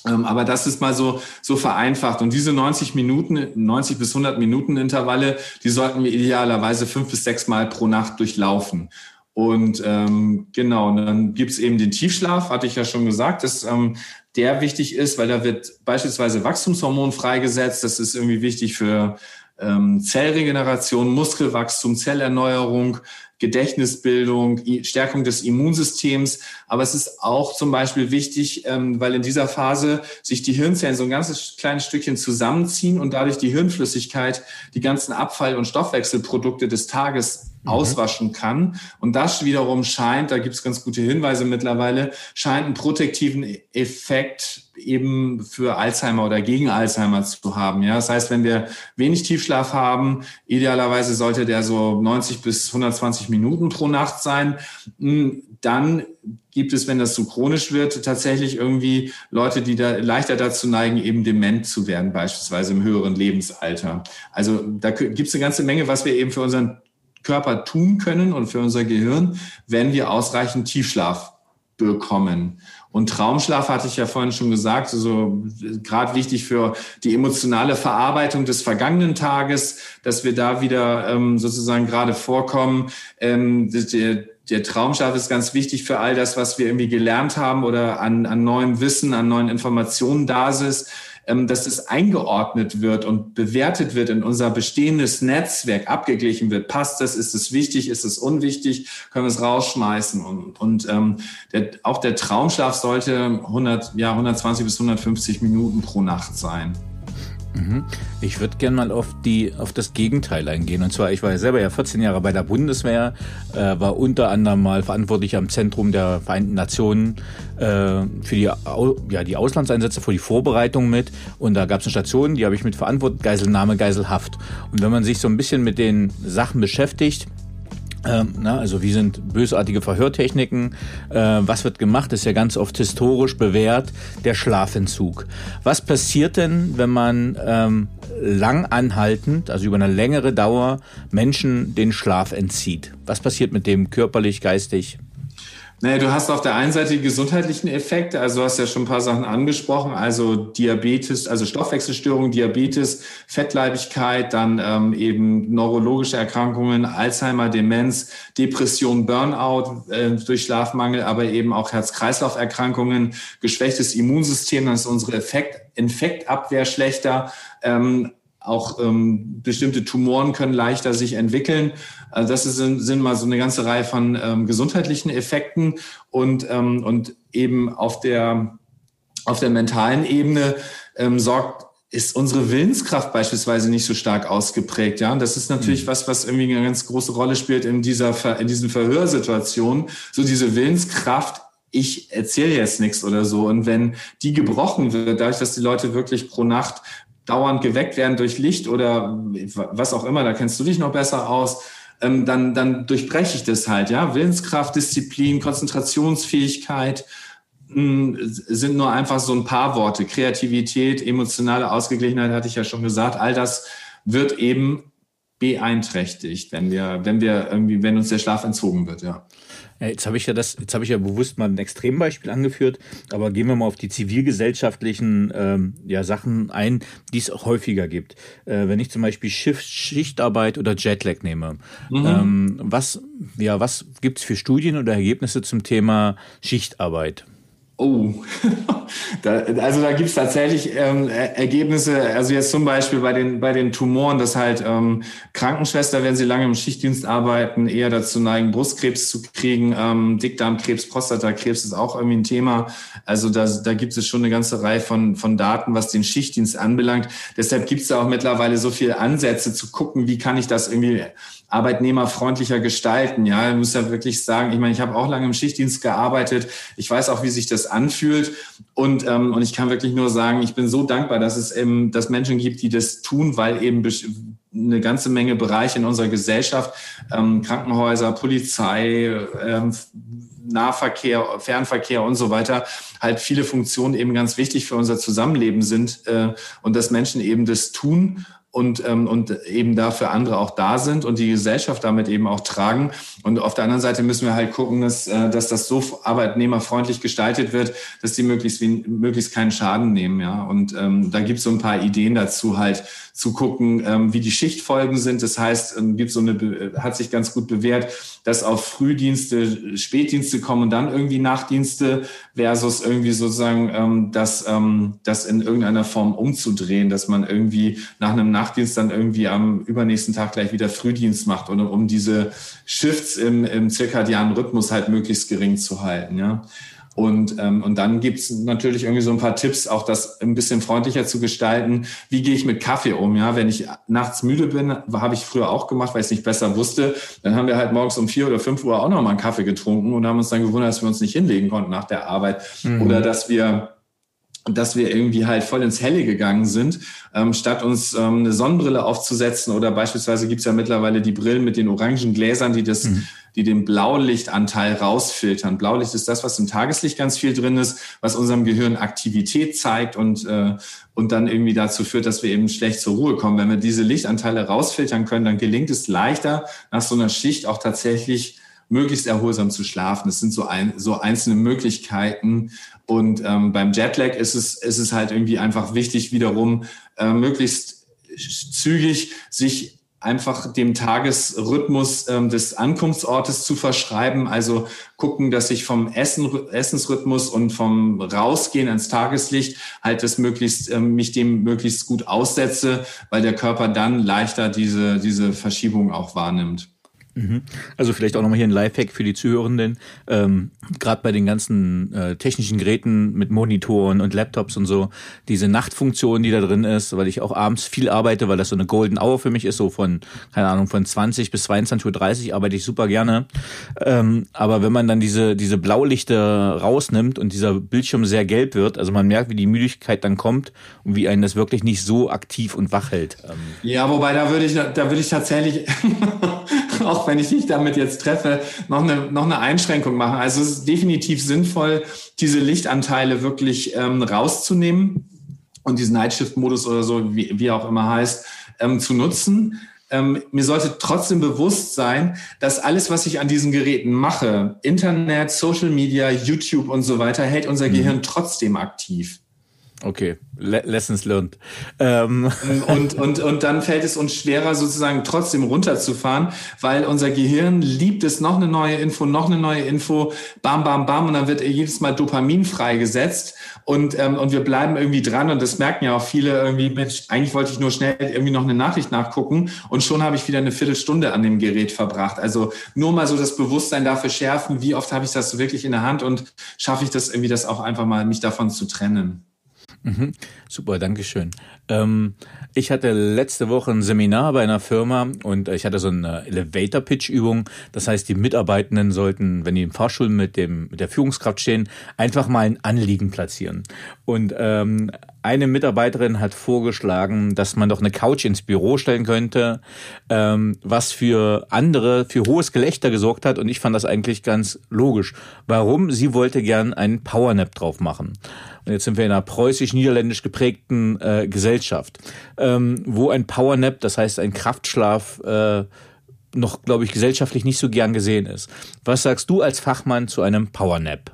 Ähm, aber das ist mal so, so vereinfacht. Und diese 90 Minuten, 90 bis 100 Minuten Intervalle, die sollten wir idealerweise fünf bis sechs Mal pro Nacht durchlaufen. Und ähm, genau, und dann gibt's eben den Tiefschlaf, hatte ich ja schon gesagt, dass ähm, der wichtig ist, weil da wird beispielsweise Wachstumshormon freigesetzt. Das ist irgendwie wichtig für ähm, Zellregeneration, Muskelwachstum, Zellerneuerung, Gedächtnisbildung, Stärkung des Immunsystems. Aber es ist auch zum Beispiel wichtig, ähm, weil in dieser Phase sich die Hirnzellen so ein ganzes kleines Stückchen zusammenziehen und dadurch die Hirnflüssigkeit die ganzen Abfall- und Stoffwechselprodukte des Tages. Auswaschen kann. Und das wiederum scheint, da gibt es ganz gute Hinweise mittlerweile, scheint einen protektiven Effekt eben für Alzheimer oder gegen Alzheimer zu haben. Ja, das heißt, wenn wir wenig Tiefschlaf haben, idealerweise sollte der so 90 bis 120 Minuten pro Nacht sein. Hm, dann gibt es, wenn das zu so chronisch wird, tatsächlich irgendwie Leute, die da leichter dazu neigen, eben dement zu werden, beispielsweise im höheren Lebensalter. Also da gibt es eine ganze Menge, was wir eben für unseren Körper tun können und für unser Gehirn, wenn wir ausreichend Tiefschlaf bekommen. Und Traumschlaf hatte ich ja vorhin schon gesagt, also gerade wichtig für die emotionale Verarbeitung des vergangenen Tages, dass wir da wieder ähm, sozusagen gerade vorkommen. Ähm, der, der Traumschlaf ist ganz wichtig für all das, was wir irgendwie gelernt haben oder an, an neuem Wissen, an neuen Informationen da ist dass es eingeordnet wird und bewertet wird in unser bestehendes Netzwerk, abgeglichen wird. Passt das? Ist es wichtig? Ist es unwichtig? Können wir es rausschmeißen? Und, und ähm, der, auch der Traumschlaf sollte 100, ja, 120 bis 150 Minuten pro Nacht sein. Mhm. Ich würde gerne mal auf die auf das Gegenteil eingehen. Und zwar, ich war ja selber ja 14 Jahre bei der Bundeswehr, äh, war unter anderem mal verantwortlich am Zentrum der Vereinten Nationen äh, für die, ja, die Auslandseinsätze, für die Vorbereitung mit. Und da gab es eine Station, die habe ich mit verantwortet, Geiselnahme, Geiselhaft. Und wenn man sich so ein bisschen mit den Sachen beschäftigt, ähm, na, also wie sind bösartige Verhörtechniken? Äh, was wird gemacht? ist ja ganz oft historisch bewährt, der Schlafentzug. Was passiert denn, wenn man ähm, lang anhaltend, also über eine längere Dauer, Menschen den Schlaf entzieht? Was passiert mit dem körperlich, geistig? Naja, du hast auf der einen Seite die gesundheitlichen Effekte, also du hast ja schon ein paar Sachen angesprochen, also Diabetes, also Stoffwechselstörungen, Diabetes, Fettleibigkeit, dann ähm, eben neurologische Erkrankungen, Alzheimer, Demenz, Depression, Burnout äh, durch Schlafmangel, aber eben auch Herz-Kreislauf-Erkrankungen, geschwächtes Immunsystem, dann ist unsere Effekt, Infektabwehr schlechter. Ähm, auch ähm, bestimmte Tumoren können leichter sich entwickeln. Also das sind, sind mal so eine ganze Reihe von ähm, gesundheitlichen Effekten und, ähm, und eben auf der, auf der mentalen Ebene ähm, sorgt ist unsere Willenskraft beispielsweise nicht so stark ausgeprägt, ja. Und das ist natürlich mhm. was, was irgendwie eine ganz große Rolle spielt in dieser, in diesen Verhörsituationen. So diese Willenskraft, ich erzähle jetzt nichts oder so. Und wenn die gebrochen wird, dadurch, dass die Leute wirklich pro Nacht dauernd geweckt werden durch Licht oder was auch immer, da kennst du dich noch besser aus, ähm, dann, dann durchbreche ich das halt, ja. Willenskraft, Disziplin, Konzentrationsfähigkeit mh, hm, sind nur einfach so ein paar Worte. Kreativität, emotionale Ausgeglichenheit hatte ich ja schon gesagt. All das wird eben beeinträchtigt, wenn wir, wenn wir irgendwie, wenn uns der Schlaf entzogen wird, ja. Jetzt habe ich ja das, jetzt habe ich ja bewusst mal ein Extrembeispiel angeführt, aber gehen wir mal auf die zivilgesellschaftlichen ähm, ja, Sachen ein, die es auch häufiger gibt. Äh, wenn ich zum Beispiel Schicht, Schichtarbeit oder Jetlag nehme, mhm. ähm, was, ja, was gibt es für Studien oder Ergebnisse zum Thema Schichtarbeit? Oh, da, also da gibt's tatsächlich ähm, Ergebnisse, also jetzt zum Beispiel bei den, bei den Tumoren, dass halt ähm, Krankenschwester, wenn sie lange im Schichtdienst arbeiten, eher dazu neigen, Brustkrebs zu kriegen, ähm, Dickdarmkrebs, Prostatakrebs ist auch irgendwie ein Thema. Also da, da gibt es schon eine ganze Reihe von, von Daten, was den Schichtdienst anbelangt. Deshalb gibt's da auch mittlerweile so viele Ansätze zu gucken, wie kann ich das irgendwie arbeitnehmerfreundlicher gestalten. Ja, ich muss ja wirklich sagen, ich meine, ich habe auch lange im Schichtdienst gearbeitet. Ich weiß auch, wie sich das anfühlt. Und, ähm, und ich kann wirklich nur sagen, ich bin so dankbar, dass es eben, dass Menschen gibt, die das tun, weil eben eine ganze Menge Bereiche in unserer Gesellschaft, ähm, Krankenhäuser, Polizei, ähm, Nahverkehr, Fernverkehr und so weiter, halt viele Funktionen eben ganz wichtig für unser Zusammenleben sind äh, und dass Menschen eben das tun und, ähm, und eben dafür andere auch da sind und die Gesellschaft damit eben auch tragen. Und auf der anderen Seite müssen wir halt gucken, dass, äh, dass das so arbeitnehmerfreundlich gestaltet wird, dass die möglichst, wie, möglichst keinen Schaden nehmen. Ja? Und ähm, da gibt es so ein paar Ideen dazu, halt zu gucken, ähm, wie die Schichtfolgen sind. Das heißt, ähm, gibt so eine, hat sich ganz gut bewährt, dass auf Frühdienste, Spätdienste kommen und dann irgendwie Nachtdienste versus irgendwie sozusagen ähm, das, ähm, das in irgendeiner Form umzudrehen, dass man irgendwie nach einem Nachtdienst dann irgendwie am übernächsten Tag gleich wieder Frühdienst macht und um diese Shifts im, im zirkadianen Rhythmus halt möglichst gering zu halten. Ja. Und, ähm, und dann gibt's natürlich irgendwie so ein paar Tipps, auch das ein bisschen freundlicher zu gestalten. Wie gehe ich mit Kaffee um? Ja, wenn ich nachts müde bin, habe ich früher auch gemacht, weil ich es nicht besser wusste. Dann haben wir halt morgens um vier oder fünf Uhr auch noch mal einen Kaffee getrunken und haben uns dann gewundert, dass wir uns nicht hinlegen konnten nach der Arbeit. Mhm. Oder dass wir dass wir irgendwie halt voll ins Helle gegangen sind, ähm, statt uns ähm, eine Sonnenbrille aufzusetzen oder beispielsweise gibt's ja mittlerweile die Brillen mit den orangen Gläsern, die das, mhm. Die den Blaulichtanteil rausfiltern. Blaulicht ist das, was im Tageslicht ganz viel drin ist, was unserem Gehirn Aktivität zeigt und äh, und dann irgendwie dazu führt, dass wir eben schlecht zur Ruhe kommen. Wenn wir diese Lichtanteile rausfiltern können, dann gelingt es leichter, nach so einer Schicht auch tatsächlich möglichst erholsam zu schlafen. Das sind so, ein, so einzelne Möglichkeiten. Und ähm, beim Jetlag ist es, ist es halt irgendwie einfach wichtig, wiederum äh, möglichst zügig sich einfach dem Tagesrhythmus ähm, des Ankunftsortes zu verschreiben. Also gucken, dass ich vom Essen, Essensrhythmus und vom Rausgehen ans Tageslicht halt das möglichst, ähm, mich dem möglichst gut aussetze, weil der Körper dann leichter diese, diese Verschiebung auch wahrnimmt. Mhm. Also vielleicht auch nochmal hier ein Lifehack für die Zuhörenden. Ähm, Gerade bei den ganzen äh, technischen Geräten mit Monitoren und Laptops und so, diese Nachtfunktion, die da drin ist, weil ich auch abends viel arbeite, weil das so eine Golden Hour für mich ist, so von, keine Ahnung, von 20 bis 22.30 Uhr arbeite ich super gerne. Ähm, aber wenn man dann diese, diese Blaulichter rausnimmt und dieser Bildschirm sehr gelb wird, also man merkt, wie die Müdigkeit dann kommt und wie einen das wirklich nicht so aktiv und wach hält. Ähm. Ja, wobei da würde ich, da würde ich tatsächlich auch wenn ich dich damit jetzt treffe, noch eine, noch eine Einschränkung machen. Also es ist definitiv sinnvoll, diese Lichtanteile wirklich ähm, rauszunehmen und diesen Nightshift-Modus oder so, wie, wie auch immer heißt, ähm, zu nutzen. Ähm, mir sollte trotzdem bewusst sein, dass alles, was ich an diesen Geräten mache, Internet, Social Media, YouTube und so weiter, hält unser mhm. Gehirn trotzdem aktiv. Okay, Le Lessons learned. Ähm. Und, und, und dann fällt es uns schwerer, sozusagen trotzdem runterzufahren, weil unser Gehirn liebt es, noch eine neue Info, noch eine neue Info, bam, bam, bam, und dann wird jedes Mal Dopamin freigesetzt und, ähm, und wir bleiben irgendwie dran und das merken ja auch viele irgendwie, Mensch, eigentlich wollte ich nur schnell irgendwie noch eine Nachricht nachgucken und schon habe ich wieder eine Viertelstunde an dem Gerät verbracht. Also nur mal so das Bewusstsein dafür schärfen, wie oft habe ich das wirklich in der Hand und schaffe ich das irgendwie, das auch einfach mal, mich davon zu trennen. Mhm. Super, Dankeschön. Ähm, ich hatte letzte Woche ein Seminar bei einer Firma und ich hatte so eine Elevator-Pitch-Übung. Das heißt, die Mitarbeitenden sollten, wenn die im Fahrstuhl mit, dem, mit der Führungskraft stehen, einfach mal ein Anliegen platzieren. Und ähm, eine Mitarbeiterin hat vorgeschlagen, dass man doch eine Couch ins Büro stellen könnte, ähm, was für andere, für hohes Gelächter gesorgt hat. Und ich fand das eigentlich ganz logisch. Warum? Sie wollte gern einen Powernap drauf machen. Und jetzt sind wir in einer preußisch-niederländisch geprägten äh, Gesellschaft, ähm, wo ein Powernap, das heißt ein Kraftschlaf, äh, noch, glaube ich, gesellschaftlich nicht so gern gesehen ist. Was sagst du als Fachmann zu einem Powernap?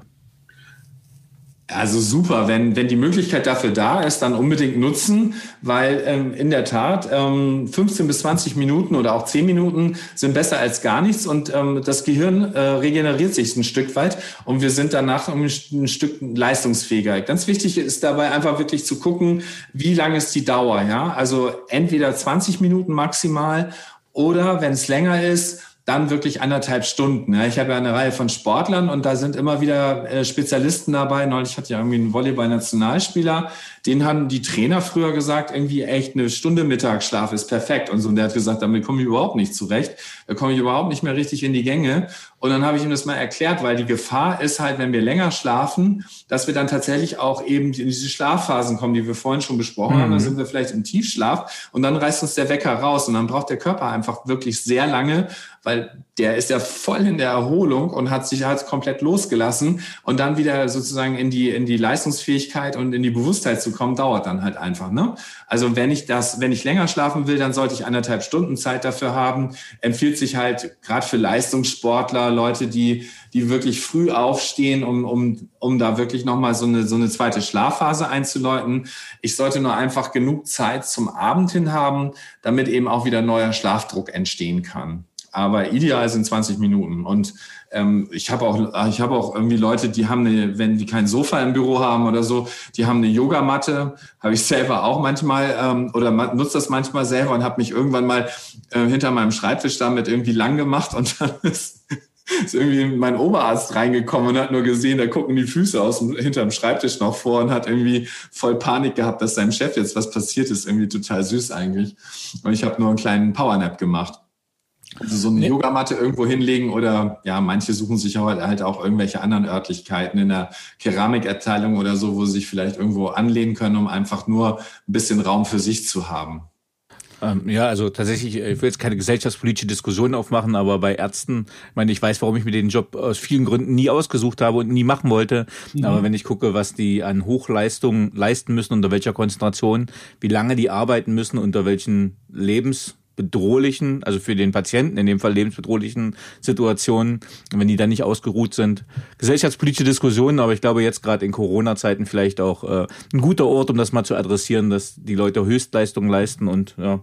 Also super, wenn, wenn die Möglichkeit dafür da ist, dann unbedingt nutzen, weil ähm, in der Tat ähm, 15 bis 20 Minuten oder auch 10 Minuten sind besser als gar nichts und ähm, das Gehirn äh, regeneriert sich ein Stück weit und wir sind danach ein, ein Stück leistungsfähiger. Ganz wichtig ist dabei einfach wirklich zu gucken, wie lang ist die Dauer. Ja, Also entweder 20 Minuten maximal oder wenn es länger ist, dann wirklich anderthalb Stunden. Ja, ich habe ja eine Reihe von Sportlern und da sind immer wieder äh, Spezialisten dabei. Neulich hatte ich ja irgendwie einen Volleyball-Nationalspieler, den haben die Trainer früher gesagt, irgendwie echt eine Stunde Mittagsschlaf ist perfekt und so. Und der hat gesagt, damit komme ich überhaupt nicht zurecht. Da komme ich überhaupt nicht mehr richtig in die Gänge. Und dann habe ich ihm das mal erklärt, weil die Gefahr ist halt, wenn wir länger schlafen, dass wir dann tatsächlich auch eben in diese Schlafphasen kommen, die wir vorhin schon besprochen mhm. haben. Dann sind wir vielleicht im Tiefschlaf und dann reißt uns der Wecker raus und dann braucht der Körper einfach wirklich sehr lange, weil der ist ja voll in der Erholung und hat sich halt komplett losgelassen und dann wieder sozusagen in die, in die Leistungsfähigkeit und in die Bewusstheit zu kommen, dauert dann halt einfach, ne? Also wenn ich das, wenn ich länger schlafen will, dann sollte ich anderthalb Stunden Zeit dafür haben. Empfiehlt sich halt gerade für Leistungssportler, Leute, die, die wirklich früh aufstehen, um, um, um da wirklich nochmal so eine, so eine zweite Schlafphase einzuläuten. Ich sollte nur einfach genug Zeit zum Abend hin haben, damit eben auch wieder neuer Schlafdruck entstehen kann aber ideal sind 20 Minuten. Und ähm, ich habe auch, ich auch irgendwie Leute, die haben eine, wenn die kein Sofa im Büro haben oder so, die haben eine Yogamatte. Habe ich selber auch manchmal ähm, oder nutze das manchmal selber und habe mich irgendwann mal äh, hinter meinem Schreibtisch damit irgendwie lang gemacht und dann ist ist irgendwie mein Oberarzt reingekommen und hat nur gesehen, da gucken die Füße aus dem, hinterm Schreibtisch noch vor und hat irgendwie voll Panik gehabt, dass seinem Chef jetzt was passiert ist. Irgendwie total süß eigentlich. Und ich habe nur einen kleinen Powernap gemacht. Also so eine nee. Yogamatte irgendwo hinlegen oder ja, manche suchen sich halt auch irgendwelche anderen Örtlichkeiten in der Keramikabteilung oder so, wo sie sich vielleicht irgendwo anlehnen können, um einfach nur ein bisschen Raum für sich zu haben. Ähm, ja, also tatsächlich, ich will jetzt keine gesellschaftspolitische Diskussion aufmachen, aber bei Ärzten, ich meine, ich weiß, warum ich mir den Job aus vielen Gründen nie ausgesucht habe und nie machen wollte. Mhm. Aber wenn ich gucke, was die an Hochleistungen leisten müssen, unter welcher Konzentration, wie lange die arbeiten müssen, unter welchen Lebens bedrohlichen, also für den Patienten in dem Fall lebensbedrohlichen Situationen, wenn die dann nicht ausgeruht sind. Gesellschaftspolitische Diskussionen, aber ich glaube jetzt gerade in Corona-Zeiten vielleicht auch äh, ein guter Ort, um das mal zu adressieren, dass die Leute Höchstleistungen leisten und ja.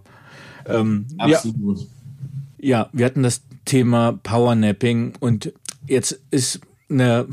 Ähm, Absolut. Ja, ja, wir hatten das Thema Powernapping und jetzt ist eine,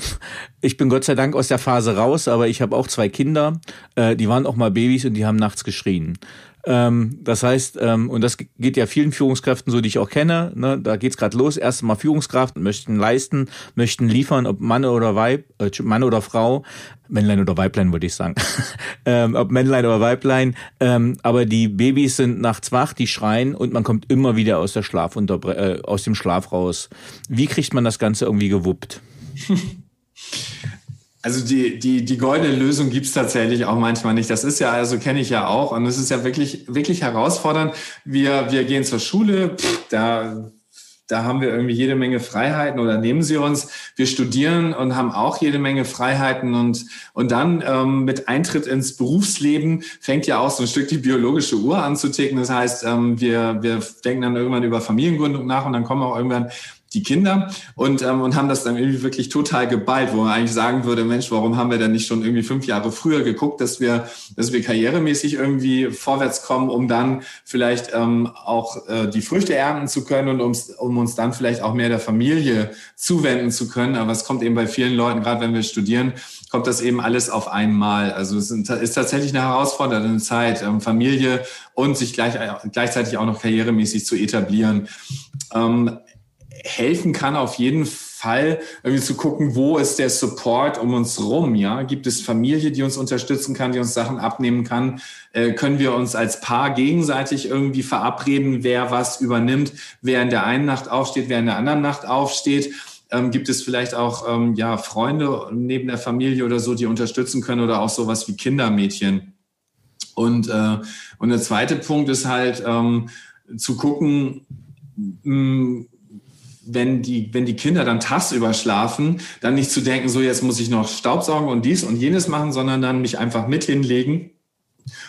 ich bin Gott sei Dank aus der Phase raus, aber ich habe auch zwei Kinder, äh, die waren auch mal Babys und die haben nachts geschrien. Ähm, das heißt, ähm, und das geht ja vielen Führungskräften so, die ich auch kenne, ne, da geht's gerade los, erstmal Führungskraft, möchten leisten, möchten liefern, ob Mann oder Weib, äh, Mann oder Frau, Männlein oder Weiblein würde ich sagen, ähm, ob Männlein oder Weiblein, ähm, aber die Babys sind nachts wach, die schreien und man kommt immer wieder aus der Schlaf äh, aus dem Schlaf raus. Wie kriegt man das Ganze irgendwie gewuppt? Also die, die, die goldene Lösung gibt's tatsächlich auch manchmal nicht. Das ist ja, also kenne ich ja auch. Und es ist ja wirklich, wirklich herausfordernd. Wir, wir gehen zur Schule, pff, da, da haben wir irgendwie jede Menge Freiheiten oder nehmen sie uns. Wir studieren und haben auch jede Menge Freiheiten. Und, und dann ähm, mit Eintritt ins Berufsleben fängt ja auch so ein Stück die biologische Uhr an zu ticken. Das heißt, ähm, wir, wir denken dann irgendwann über Familiengründung nach und dann kommen auch irgendwann die Kinder und, ähm, und haben das dann irgendwie wirklich total geballt, wo man eigentlich sagen würde, Mensch, warum haben wir denn nicht schon irgendwie fünf Jahre früher geguckt, dass wir, dass wir karrieremäßig irgendwie vorwärts kommen, um dann vielleicht ähm, auch äh, die Früchte ernten zu können und ums, um uns dann vielleicht auch mehr der Familie zuwenden zu können. Aber es kommt eben bei vielen Leuten, gerade wenn wir studieren, kommt das eben alles auf einmal. Also es ist tatsächlich eine herausfordernde Zeit, ähm, Familie und sich gleich, gleichzeitig auch noch karrieremäßig zu etablieren. Ähm, helfen kann, auf jeden Fall irgendwie zu gucken, wo ist der Support um uns rum, ja? Gibt es Familie, die uns unterstützen kann, die uns Sachen abnehmen kann? Äh, können wir uns als Paar gegenseitig irgendwie verabreden, wer was übernimmt, wer in der einen Nacht aufsteht, wer in der anderen Nacht aufsteht? Ähm, gibt es vielleicht auch ähm, ja, Freunde neben der Familie oder so, die unterstützen können oder auch sowas wie Kindermädchen? Und, äh, und der zweite Punkt ist halt ähm, zu gucken, mh, wenn die, wenn die Kinder dann tagsüber schlafen, dann nicht zu denken, so jetzt muss ich noch Staubsaugen und dies und jenes machen, sondern dann mich einfach mit hinlegen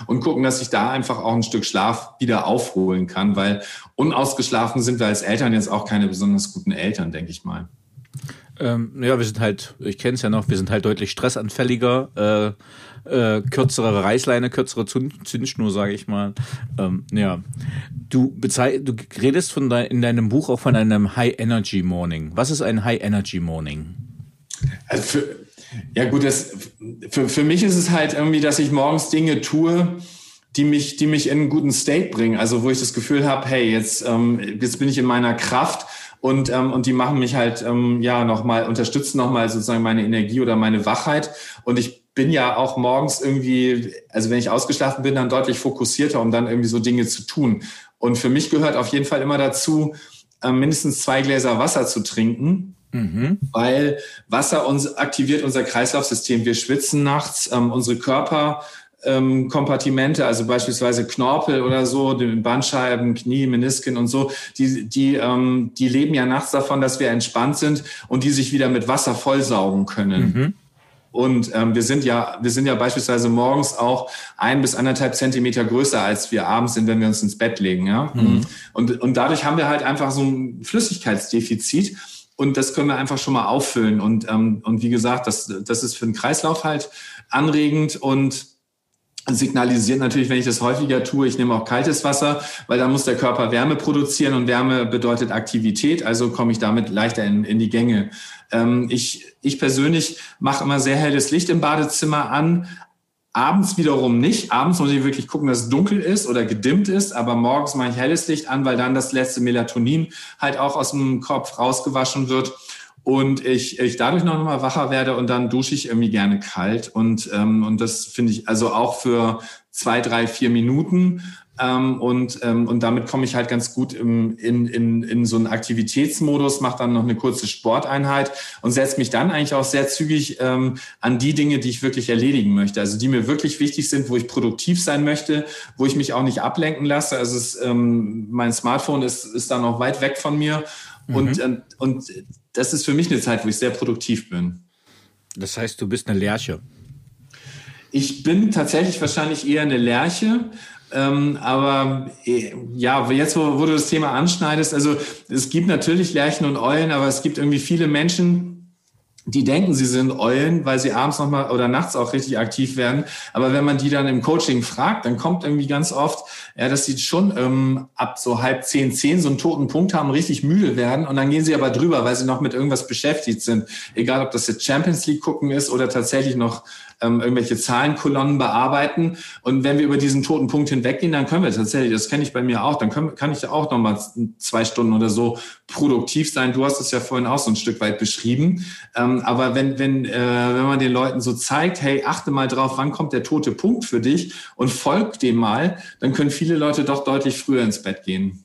und gucken, dass ich da einfach auch ein Stück Schlaf wieder aufholen kann, weil unausgeschlafen sind wir als Eltern jetzt auch keine besonders guten Eltern, denke ich mal. Ähm, ja, wir sind halt, ich kenne es ja noch, wir sind halt deutlich stressanfälliger. Äh, äh, kürzere Reißleine, kürzere Zündschnur, sage ich mal. Ähm, ja, du du redest von de in deinem Buch auch von einem High Energy Morning. Was ist ein High Energy Morning? Also für, ja gut, das, für, für mich ist es halt irgendwie, dass ich morgens Dinge tue, die mich, die mich in einen guten State bringen. Also wo ich das Gefühl habe, hey, jetzt, ähm, jetzt bin ich in meiner Kraft und, ähm, und die machen mich halt ähm, ja nochmal, unterstützen nochmal sozusagen meine Energie oder meine Wachheit. Und ich bin ja auch morgens irgendwie, also wenn ich ausgeschlafen bin, dann deutlich fokussierter, um dann irgendwie so Dinge zu tun. Und für mich gehört auf jeden Fall immer dazu, äh, mindestens zwei Gläser Wasser zu trinken. Mhm. Weil Wasser uns aktiviert unser Kreislaufsystem. Wir schwitzen nachts, ähm, unsere Körperkompartimente, ähm, also beispielsweise Knorpel oder so, die Bandscheiben, Knie, Menisken und so, die, die, ähm, die leben ja nachts davon, dass wir entspannt sind und die sich wieder mit Wasser vollsaugen können. Mhm. Und ähm, wir sind ja, wir sind ja beispielsweise morgens auch ein bis anderthalb Zentimeter größer, als wir abends sind, wenn wir uns ins Bett legen. Ja? Mhm. Und, und dadurch haben wir halt einfach so ein Flüssigkeitsdefizit. Und das können wir einfach schon mal auffüllen. Und, ähm, und wie gesagt, das, das ist für den Kreislauf halt anregend und signalisiert natürlich, wenn ich das häufiger tue, ich nehme auch kaltes Wasser, weil dann muss der Körper Wärme produzieren und Wärme bedeutet Aktivität, also komme ich damit leichter in, in die Gänge. Ähm, ich, ich persönlich mache immer sehr helles Licht im Badezimmer an, Abends wiederum nicht. Abends muss ich wirklich gucken, dass es dunkel ist oder gedimmt ist, aber morgens mache ich helles Licht an, weil dann das letzte Melatonin halt auch aus dem Kopf rausgewaschen wird und ich, ich dadurch noch mal wacher werde und dann dusche ich irgendwie gerne kalt und ähm, und das finde ich also auch für zwei, drei, vier Minuten ähm, und ähm, und damit komme ich halt ganz gut im, in, in, in so einen Aktivitätsmodus, mache dann noch eine kurze Sporteinheit und setze mich dann eigentlich auch sehr zügig ähm, an die Dinge, die ich wirklich erledigen möchte, also die mir wirklich wichtig sind, wo ich produktiv sein möchte, wo ich mich auch nicht ablenken lasse. Also es, ähm, mein Smartphone ist ist da noch weit weg von mir mhm. und äh, und das ist für mich eine Zeit, wo ich sehr produktiv bin. Das heißt, du bist eine Lerche. Ich bin tatsächlich wahrscheinlich eher eine Lerche. Ähm, aber äh, ja, jetzt, wo, wo, du das Thema anschneidest, also es gibt natürlich Lerchen und Eulen, aber es gibt irgendwie viele Menschen, die denken, sie sind Eulen, weil sie abends nochmal oder nachts auch richtig aktiv werden. Aber wenn man die dann im Coaching fragt, dann kommt irgendwie ganz oft, ja, dass sie schon ähm, ab so halb zehn, zehn so einen toten Punkt haben, richtig müde werden und dann gehen sie aber drüber, weil sie noch mit irgendwas beschäftigt sind. Egal, ob das jetzt Champions League gucken ist oder tatsächlich noch ähm, irgendwelche Zahlenkolonnen bearbeiten. Und wenn wir über diesen toten Punkt hinweggehen, dann können wir tatsächlich, das kenne ich bei mir auch, dann können, kann ich auch nochmal zwei Stunden oder so produktiv sein. Du hast es ja vorhin auch so ein Stück weit beschrieben. Ähm, aber wenn, wenn, äh, wenn man den Leuten so zeigt, hey, achte mal drauf, wann kommt der tote Punkt für dich und folg dem mal, dann können viele Leute doch deutlich früher ins Bett gehen.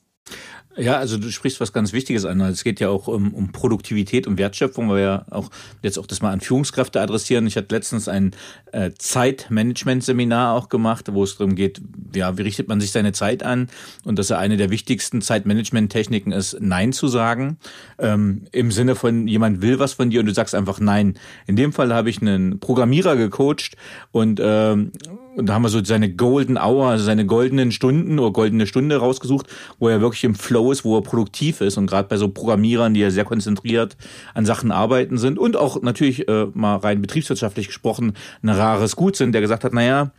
Ja, also du sprichst was ganz Wichtiges an. Es geht ja auch um, um Produktivität und Wertschöpfung, weil wir ja auch jetzt auch das mal an Führungskräfte adressieren. Ich hatte letztens ein äh, Zeitmanagement-Seminar auch gemacht, wo es darum geht, ja, wie richtet man sich seine Zeit an? Und dass ja eine der wichtigsten Zeitmanagement-Techniken ist, Nein zu sagen. Ähm, Im Sinne von, jemand will was von dir und du sagst einfach Nein. In dem Fall habe ich einen Programmierer gecoacht und ähm, und da haben wir so seine Golden Hour, also seine goldenen Stunden oder goldene Stunde rausgesucht, wo er wirklich im Flow ist, wo er produktiv ist. Und gerade bei so Programmierern, die ja sehr konzentriert an Sachen arbeiten sind und auch natürlich äh, mal rein betriebswirtschaftlich gesprochen ein rares Gut sind, der gesagt hat, naja,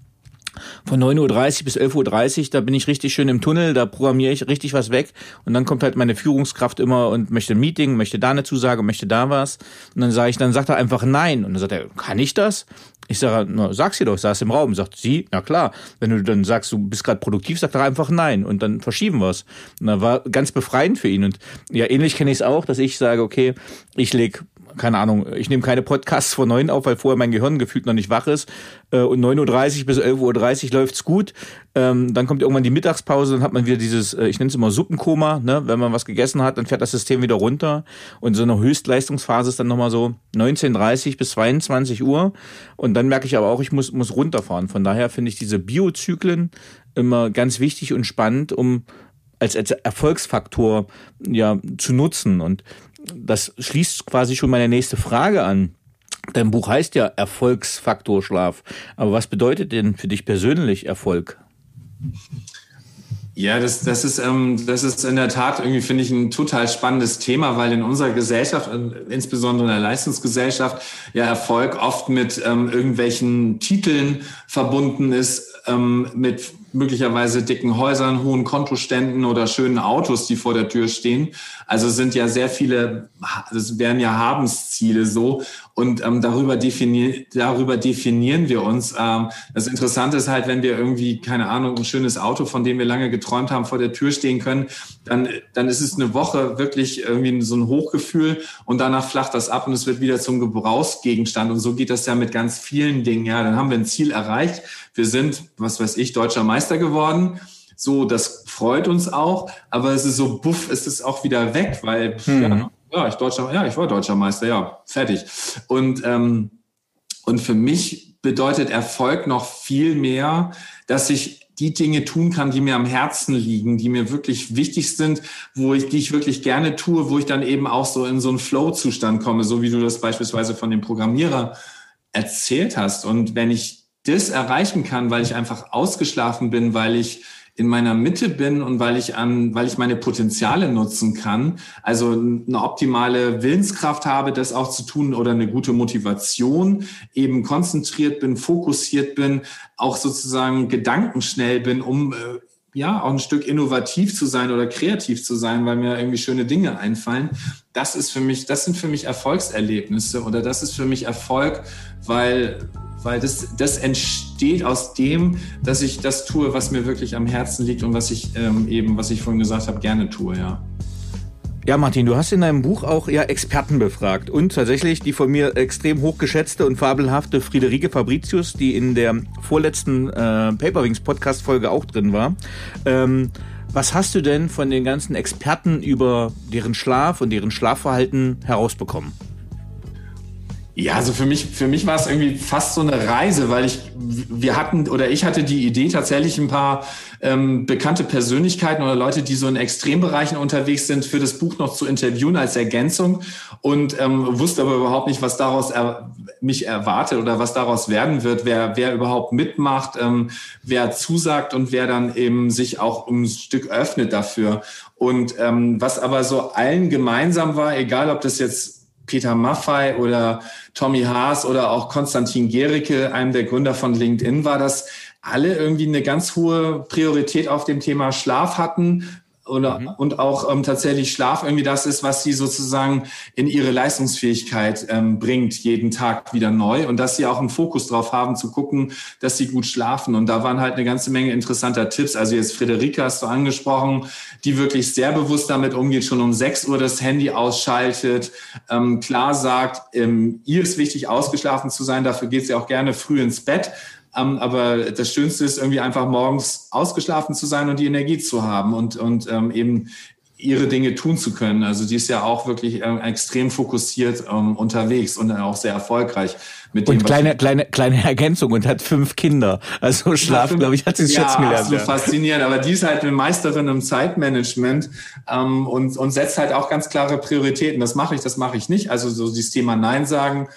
von 9.30 Uhr bis 11.30 Uhr, da bin ich richtig schön im Tunnel, da programmiere ich richtig was weg. Und dann kommt halt meine Führungskraft immer und möchte ein Meeting, möchte da eine Zusage, möchte da was. Und dann sage ich, dann sagt er einfach nein. Und dann sagt er, kann ich das? Ich sage, na, sag's ihr doch, saß im Raum. Sagt sie, na klar. Wenn du dann sagst, du bist gerade produktiv, sagt er einfach nein und dann verschieben wir's. Und da war ganz befreiend für ihn. Und ja, ähnlich kenne ich es auch, dass ich sage, okay, ich leg keine Ahnung, ich nehme keine Podcasts vor neun auf, weil vorher mein Gehirn gefühlt noch nicht wach ist. Äh, und 9.30 Uhr bis 11.30 Uhr läuft's gut. Ähm, dann kommt irgendwann die Mittagspause, dann hat man wieder dieses, äh, ich nenne es immer Suppenkoma, ne? wenn man was gegessen hat, dann fährt das System wieder runter. Und so eine Höchstleistungsphase ist dann nochmal so 19.30 bis 22 Uhr. Und dann merke ich aber auch, ich muss, muss runterfahren. Von daher finde ich diese Biozyklen immer ganz wichtig und spannend, um als, als Erfolgsfaktor ja zu nutzen. Und das schließt quasi schon meine nächste Frage an. Dein Buch heißt ja Erfolgsfaktor Schlaf. Aber was bedeutet denn für dich persönlich Erfolg? Ja, das, das, ist, ähm, das ist in der Tat irgendwie, finde ich, ein total spannendes Thema, weil in unserer Gesellschaft, insbesondere in der Leistungsgesellschaft, ja Erfolg oft mit ähm, irgendwelchen Titeln verbunden ist, ähm, mit möglicherweise dicken Häusern, hohen Kontoständen oder schönen Autos, die vor der Tür stehen. Also sind ja sehr viele, das wären ja Habensziele so. Und ähm, darüber, definier darüber definieren wir uns. Ähm, das Interessante ist halt, wenn wir irgendwie, keine Ahnung, ein schönes Auto, von dem wir lange geträumt haben, vor der Tür stehen können, dann, dann ist es eine Woche wirklich irgendwie so ein Hochgefühl und danach flacht das ab und es wird wieder zum Gebrauchsgegenstand. Und so geht das ja mit ganz vielen Dingen. Ja, dann haben wir ein Ziel erreicht. Wir sind, was weiß ich, deutscher Meister geworden. So, das freut uns auch, aber es ist so, buff, ist es auch wieder weg, weil hm. ja, ja, ich deutscher, ja, ich war deutscher Meister, ja, fertig. Und und für mich bedeutet Erfolg noch viel mehr, dass ich die Dinge tun kann, die mir am Herzen liegen, die mir wirklich wichtig sind, wo ich, die ich wirklich gerne tue, wo ich dann eben auch so in so einen Flow-Zustand komme, so wie du das beispielsweise von dem Programmierer erzählt hast. Und wenn ich das erreichen kann, weil ich einfach ausgeschlafen bin, weil ich in meiner Mitte bin und weil ich an, weil ich meine Potenziale nutzen kann, also eine optimale Willenskraft habe, das auch zu tun oder eine gute Motivation, eben konzentriert bin, fokussiert bin, auch sozusagen gedankenschnell bin, um äh, ja, auch ein Stück innovativ zu sein oder kreativ zu sein, weil mir irgendwie schöne Dinge einfallen. Das ist für mich, das sind für mich Erfolgserlebnisse oder das ist für mich Erfolg, weil, weil das, das entsteht aus dem, dass ich das tue, was mir wirklich am Herzen liegt und was ich ähm, eben, was ich vorhin gesagt habe, gerne tue, ja. Ja, Martin, du hast in deinem Buch auch ja Experten befragt und tatsächlich die von mir extrem hochgeschätzte und fabelhafte Friederike Fabricius, die in der vorletzten äh, Paperwings Podcast Folge auch drin war. Ähm, was hast du denn von den ganzen Experten über deren Schlaf und deren Schlafverhalten herausbekommen? Ja, also für mich, für mich war es irgendwie fast so eine Reise, weil ich, wir hatten oder ich hatte die Idee, tatsächlich ein paar ähm, bekannte Persönlichkeiten oder Leute, die so in Extrembereichen unterwegs sind, für das Buch noch zu interviewen als Ergänzung und ähm, wusste aber überhaupt nicht, was daraus er, mich erwartet oder was daraus werden wird, wer, wer überhaupt mitmacht, ähm, wer zusagt und wer dann eben sich auch ein Stück öffnet dafür. Und ähm, was aber so allen gemeinsam war, egal ob das jetzt Peter Maffei oder Tommy Haas oder auch Konstantin Gericke, einem der Gründer von LinkedIn, war, dass alle irgendwie eine ganz hohe Priorität auf dem Thema Schlaf hatten, oder, mhm. und auch ähm, tatsächlich Schlaf irgendwie das ist, was sie sozusagen in ihre Leistungsfähigkeit ähm, bringt, jeden Tag wieder neu und dass sie auch einen Fokus drauf haben, zu gucken, dass sie gut schlafen. Und da waren halt eine ganze Menge interessanter Tipps. Also jetzt Friederike hast du angesprochen, die wirklich sehr bewusst damit umgeht, schon um 6 Uhr das Handy ausschaltet, ähm, klar sagt, ähm, ihr ist wichtig, ausgeschlafen zu sein, dafür geht sie auch gerne früh ins Bett ähm, aber das Schönste ist irgendwie einfach morgens ausgeschlafen zu sein und die Energie zu haben und, und ähm, eben ihre Dinge tun zu können. Also die ist ja auch wirklich äh, extrem fokussiert ähm, unterwegs und auch sehr erfolgreich. Mit dem, und kleine, kleine, kleine Ergänzung und hat fünf Kinder. Also Schlaf, glaube ich, hat sie ja, schätzen gelernt. Absolut ja, faszinierend. Aber die ist halt eine Meisterin im Zeitmanagement ähm, und, und setzt halt auch ganz klare Prioritäten. Das mache ich, das mache ich nicht. Also so dieses Thema Nein sagen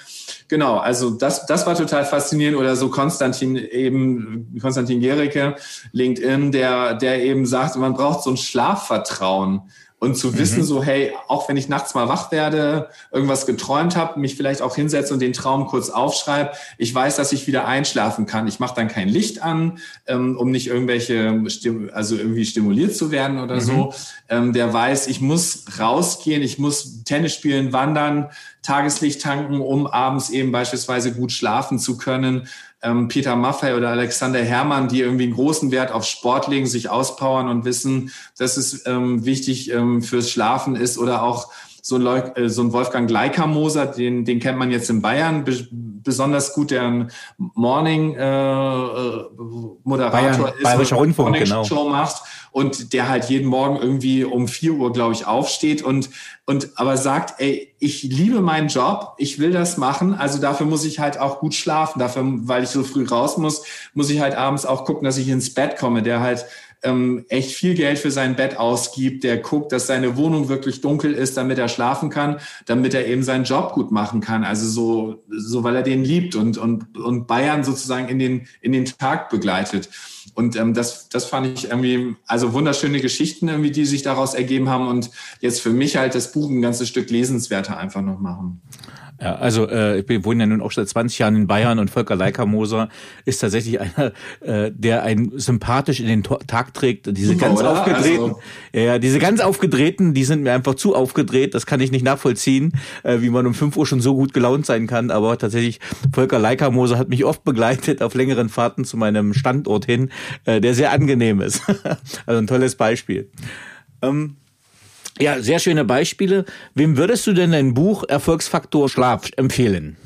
Genau, also das, das war total faszinierend. Oder so Konstantin eben, Konstantin Gericke, LinkedIn, der, der eben sagt, man braucht so ein Schlafvertrauen. Und zu wissen, mhm. so, hey, auch wenn ich nachts mal wach werde, irgendwas geträumt habe, mich vielleicht auch hinsetze und den Traum kurz aufschreibe, ich weiß, dass ich wieder einschlafen kann. Ich mache dann kein Licht an, ähm, um nicht irgendwelche, also irgendwie stimuliert zu werden oder mhm. so. Ähm, der weiß, ich muss rausgehen, ich muss Tennis spielen, wandern, Tageslicht tanken, um abends eben beispielsweise gut schlafen zu können ähm, Peter Maffei oder Alexander Herrmann, die irgendwie einen großen Wert auf Sport legen, sich auspowern und wissen, dass es ähm, wichtig ähm, fürs Schlafen ist oder auch so ein, äh, Wolfgang Gleikermoser, den, den kennt man jetzt in Bayern besonders gut, der ein Morning äh, äh ist, Bayerischer Rundfunk, Morning genau. Show macht und der halt jeden Morgen irgendwie um vier Uhr, glaube ich, aufsteht und, und aber sagt, ey, ich liebe meinen Job, ich will das machen, also dafür muss ich halt auch gut schlafen, dafür, weil ich so früh raus muss, muss ich halt abends auch gucken, dass ich ins Bett komme, der halt ähm, echt viel Geld für sein Bett ausgibt, der guckt, dass seine Wohnung wirklich dunkel ist, damit er schlafen kann, damit er eben seinen Job gut machen kann. Also so, so weil er den liebt und, und, und Bayern sozusagen in den, in den Tag begleitet. Und ähm, das, das fand ich irgendwie, also wunderschöne Geschichten irgendwie, die sich daraus ergeben haben und jetzt für mich halt das Buch ein ganzes Stück lesenswerter einfach noch machen. Ja, also äh, ich wohne ja nun auch seit 20 Jahren in Bayern und Volker Leikamoser ist tatsächlich einer, äh, der einen sympathisch in den Tag trägt. Diese Super, ganz oder? aufgedrehten, also. ja, diese ganz aufgedrehten, die sind mir einfach zu aufgedreht. Das kann ich nicht nachvollziehen, äh, wie man um 5 Uhr schon so gut gelaunt sein kann. Aber tatsächlich, Volker Leikamoser hat mich oft begleitet auf längeren Fahrten zu meinem Standort hin, äh, der sehr angenehm ist. also ein tolles Beispiel. Ähm, ja, sehr schöne Beispiele. Wem würdest du denn dein Buch Erfolgsfaktor Schlaf empfehlen?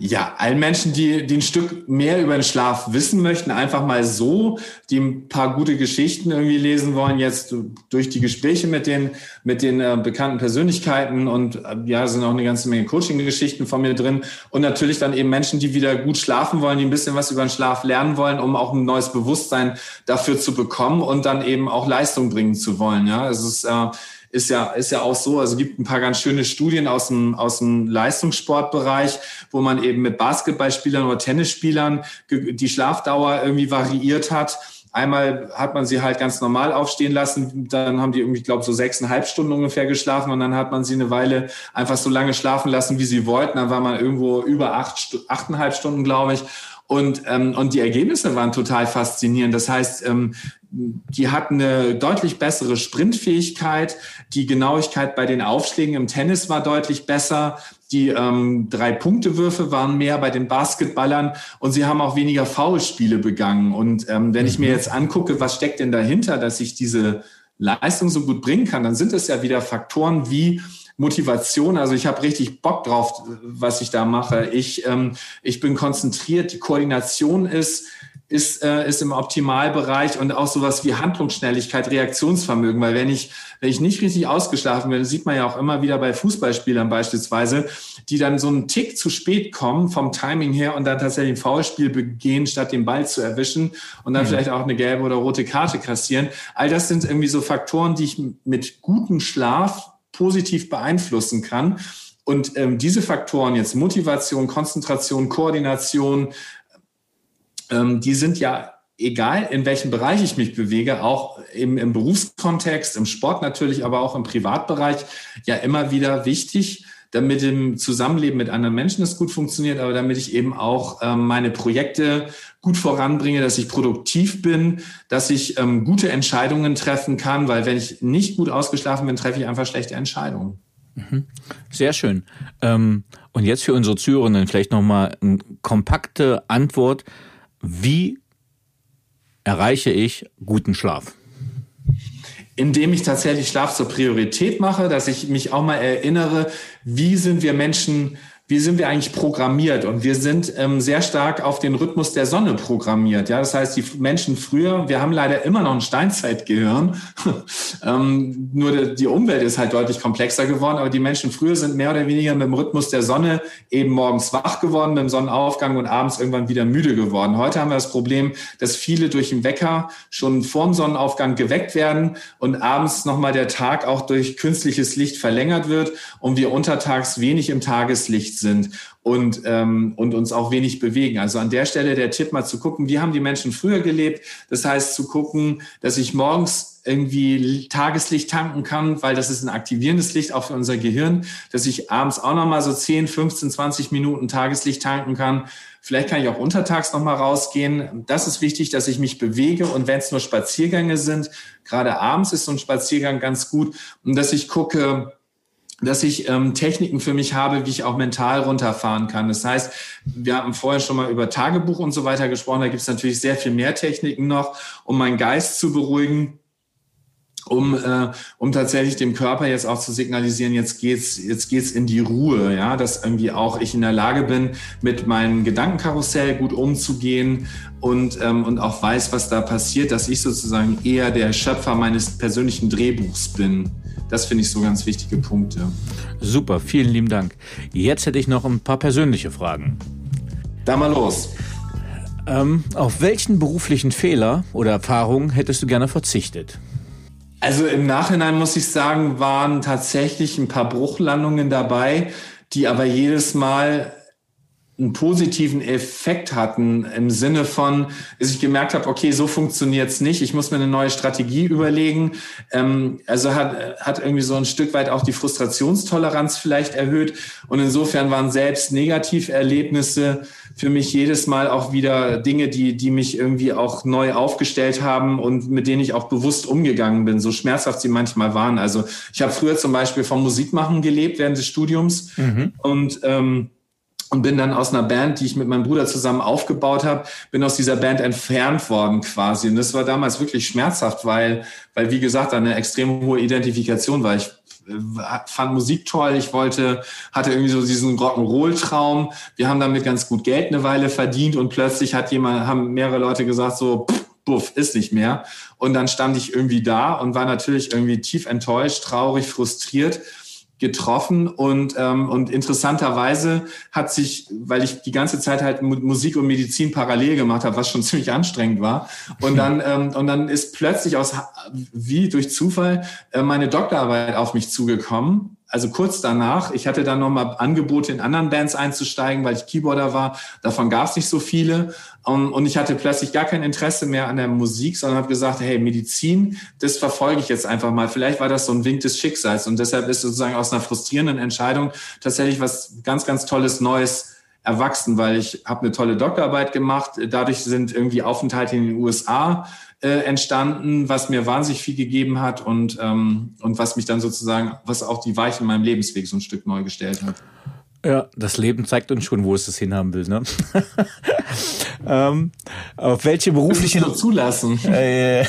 Ja, allen Menschen, die, die ein Stück mehr über den Schlaf wissen möchten, einfach mal so, die ein paar gute Geschichten irgendwie lesen wollen, jetzt durch die Gespräche mit den, mit den äh, bekannten Persönlichkeiten und äh, ja, sind auch eine ganze Menge Coaching-Geschichten von mir drin. Und natürlich dann eben Menschen, die wieder gut schlafen wollen, die ein bisschen was über den Schlaf lernen wollen, um auch ein neues Bewusstsein dafür zu bekommen und dann eben auch Leistung bringen zu wollen. Ja, es ist, äh, ist ja, ist ja auch so. Also gibt ein paar ganz schöne Studien aus dem, aus dem Leistungssportbereich, wo man eben mit Basketballspielern oder Tennisspielern die Schlafdauer irgendwie variiert hat. Einmal hat man sie halt ganz normal aufstehen lassen, dann haben die irgendwie, ich glaube, so sechseinhalb Stunden ungefähr geschlafen und dann hat man sie eine Weile einfach so lange schlafen lassen, wie sie wollten. Dann war man irgendwo über acht, achteinhalb Stunden, glaube ich. Und, ähm, und die Ergebnisse waren total faszinierend. Das heißt, ähm, die hatten eine deutlich bessere Sprintfähigkeit. Die Genauigkeit bei den Aufschlägen im Tennis war deutlich besser. Die ähm, Drei-Punkte-Würfe waren mehr bei den Basketballern und sie haben auch weniger Foulspiele begangen. Und ähm, wenn ich mir mhm. jetzt angucke, was steckt denn dahinter, dass ich diese Leistung so gut bringen kann, dann sind es ja wieder Faktoren wie Motivation. Also ich habe richtig Bock drauf, was ich da mache. Ich, ähm, ich bin konzentriert, die Koordination ist ist, äh, ist im Optimalbereich und auch sowas wie Handlungsschnelligkeit, Reaktionsvermögen. Weil wenn ich, wenn ich nicht richtig ausgeschlafen bin, sieht man ja auch immer wieder bei Fußballspielern beispielsweise, die dann so einen Tick zu spät kommen vom Timing her und dann tatsächlich ein Foulspiel begehen, statt den Ball zu erwischen und dann mhm. vielleicht auch eine gelbe oder rote Karte kassieren. All das sind irgendwie so Faktoren, die ich mit gutem Schlaf positiv beeinflussen kann. Und ähm, diese Faktoren jetzt Motivation, Konzentration, Koordination, ähm, die sind ja egal in welchem Bereich ich mich bewege, auch im, im Berufskontext, im Sport natürlich, aber auch im Privatbereich, ja immer wieder wichtig, damit im Zusammenleben mit anderen Menschen es gut funktioniert, aber damit ich eben auch ähm, meine Projekte gut voranbringe, dass ich produktiv bin, dass ich ähm, gute Entscheidungen treffen kann, weil wenn ich nicht gut ausgeschlafen bin, treffe ich einfach schlechte Entscheidungen. Mhm. Sehr schön. Ähm, und jetzt für unsere Zuhörenden vielleicht nochmal eine kompakte Antwort. Wie erreiche ich guten Schlaf? indem ich tatsächlich Schlaf zur Priorität mache, dass ich mich auch mal erinnere, wie sind wir Menschen wie sind wir eigentlich programmiert? Und wir sind ähm, sehr stark auf den Rhythmus der Sonne programmiert. Ja, das heißt, die Menschen früher, wir haben leider immer noch ein Steinzeitgehirn. ähm, nur die Umwelt ist halt deutlich komplexer geworden. Aber die Menschen früher sind mehr oder weniger mit dem Rhythmus der Sonne eben morgens wach geworden, mit dem Sonnenaufgang und abends irgendwann wieder müde geworden. Heute haben wir das Problem, dass viele durch den Wecker schon vorm Sonnenaufgang geweckt werden und abends nochmal der Tag auch durch künstliches Licht verlängert wird und wir untertags wenig im Tageslicht sind und, ähm, und uns auch wenig bewegen. Also an der Stelle der Tipp mal zu gucken, wie haben die Menschen früher gelebt. Das heißt zu gucken, dass ich morgens irgendwie Tageslicht tanken kann, weil das ist ein aktivierendes Licht auch für unser Gehirn, dass ich abends auch nochmal so 10, 15, 20 Minuten Tageslicht tanken kann. Vielleicht kann ich auch untertags nochmal rausgehen. Das ist wichtig, dass ich mich bewege und wenn es nur Spaziergänge sind, gerade abends ist so ein Spaziergang ganz gut und dass ich gucke, dass ich ähm, Techniken für mich habe, wie ich auch mental runterfahren kann. Das heißt, wir haben vorher schon mal über Tagebuch und so weiter gesprochen. Da gibt es natürlich sehr viel mehr Techniken noch, um meinen Geist zu beruhigen, um, äh, um tatsächlich dem Körper jetzt auch zu signalisieren, jetzt geht's, jetzt geht's in die Ruhe, ja, dass irgendwie auch ich in der Lage bin, mit meinem Gedankenkarussell gut umzugehen und, ähm, und auch weiß, was da passiert, dass ich sozusagen eher der Schöpfer meines persönlichen Drehbuchs bin. Das finde ich so ganz wichtige Punkte. Super, vielen lieben Dank. Jetzt hätte ich noch ein paar persönliche Fragen. Da mal los. Ähm, auf welchen beruflichen Fehler oder Erfahrungen hättest du gerne verzichtet? Also im Nachhinein muss ich sagen, waren tatsächlich ein paar Bruchlandungen dabei, die aber jedes Mal einen positiven Effekt hatten im Sinne von, dass ich gemerkt habe, okay, so funktioniert's nicht, ich muss mir eine neue Strategie überlegen. Ähm, also hat, hat irgendwie so ein Stück weit auch die Frustrationstoleranz vielleicht erhöht. Und insofern waren selbst Negativerlebnisse für mich jedes Mal auch wieder Dinge, die, die mich irgendwie auch neu aufgestellt haben und mit denen ich auch bewusst umgegangen bin, so schmerzhaft sie manchmal waren. Also ich habe früher zum Beispiel vom Musikmachen gelebt während des Studiums mhm. und ähm, und bin dann aus einer Band, die ich mit meinem Bruder zusammen aufgebaut habe, bin aus dieser Band entfernt worden quasi. Und das war damals wirklich schmerzhaft, weil, weil wie gesagt, eine extrem hohe Identifikation war. Ich äh, fand Musik toll, ich wollte, hatte irgendwie so diesen Rock'n'Roll-Traum. Wir haben damit ganz gut Geld eine Weile verdient und plötzlich hat jemand, haben mehrere Leute gesagt so, pff, buff, ist nicht mehr. Und dann stand ich irgendwie da und war natürlich irgendwie tief enttäuscht, traurig, frustriert getroffen und ähm, und interessanterweise hat sich, weil ich die ganze Zeit halt Musik und Medizin parallel gemacht habe, was schon ziemlich anstrengend war und dann ähm, und dann ist plötzlich aus wie durch Zufall äh, meine Doktorarbeit auf mich zugekommen also kurz danach, ich hatte dann nochmal Angebote in anderen Bands einzusteigen, weil ich Keyboarder war. Davon gab es nicht so viele. Und, ich hatte plötzlich gar kein Interesse mehr an der Musik, sondern habe gesagt, hey, Medizin, das verfolge ich jetzt einfach mal. Vielleicht war das so ein Wink des Schicksals. Und deshalb ist sozusagen aus einer frustrierenden Entscheidung tatsächlich was ganz, ganz Tolles Neues erwachsen, weil ich habe eine tolle Doktorarbeit gemacht. Dadurch sind irgendwie Aufenthalte in den USA äh, entstanden, was mir wahnsinnig viel gegeben hat und, ähm, und was mich dann sozusagen, was auch die Weichen in meinem Lebensweg so ein Stück neu gestellt hat. Ja, das Leben zeigt uns schon, wo es das hinhaben will. Ne? ähm, auf welche berufliche so zulassen? Äh, ja,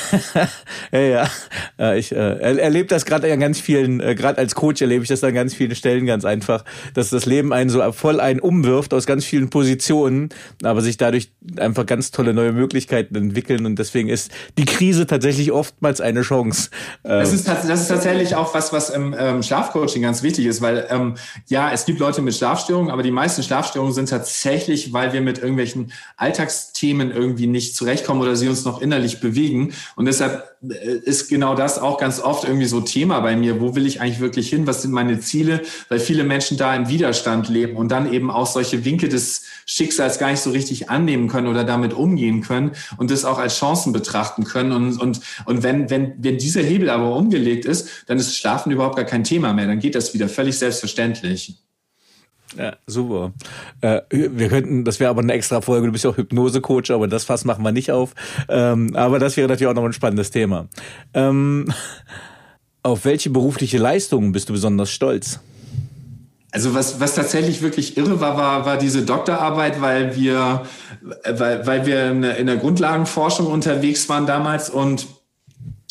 ja, ja. Ich äh, erlebe das gerade an ganz vielen, äh, gerade als Coach erlebe ich das an ganz vielen Stellen ganz einfach, dass das Leben einen so voll einen umwirft aus ganz vielen Positionen, aber sich dadurch einfach ganz tolle neue Möglichkeiten entwickeln und deswegen ist die Krise tatsächlich oftmals eine Chance. Das ist, das ist tatsächlich auch was, was im ähm, Schlafcoaching ganz wichtig ist, weil ähm, ja, es gibt Leute mit Schlafstörungen, aber die meisten Schlafstörungen sind tatsächlich, weil wir mit irgendwelchen Alltagsthemen irgendwie nicht zurechtkommen oder sie uns noch innerlich bewegen. Und deshalb äh, ist genau das auch ganz oft irgendwie so Thema bei mir. Wo will ich eigentlich wirklich hin? Was sind meine Ziele? Weil viele Menschen da im Widerstand leben und dann eben auch solche Winke des Schicksals gar nicht so richtig annehmen können oder damit umgehen können und das auch als Chancen betrachten können. Und, und, und wenn, wenn, wenn dieser Hebel aber umgelegt ist, dann ist Schlafen überhaupt gar kein Thema mehr. Dann geht das wieder völlig selbstverständlich. Ja, super. Äh, wir könnten, das wäre aber eine extra Folge, du bist ja auch Hypnose-Coach, aber das Fass machen wir nicht auf. Ähm, aber das wäre natürlich auch noch ein spannendes Thema. Ähm, auf welche berufliche Leistungen bist du besonders stolz? Also was, was tatsächlich wirklich irre war, war, war diese Doktorarbeit, weil wir, weil, weil wir in der, in der Grundlagenforschung unterwegs waren damals und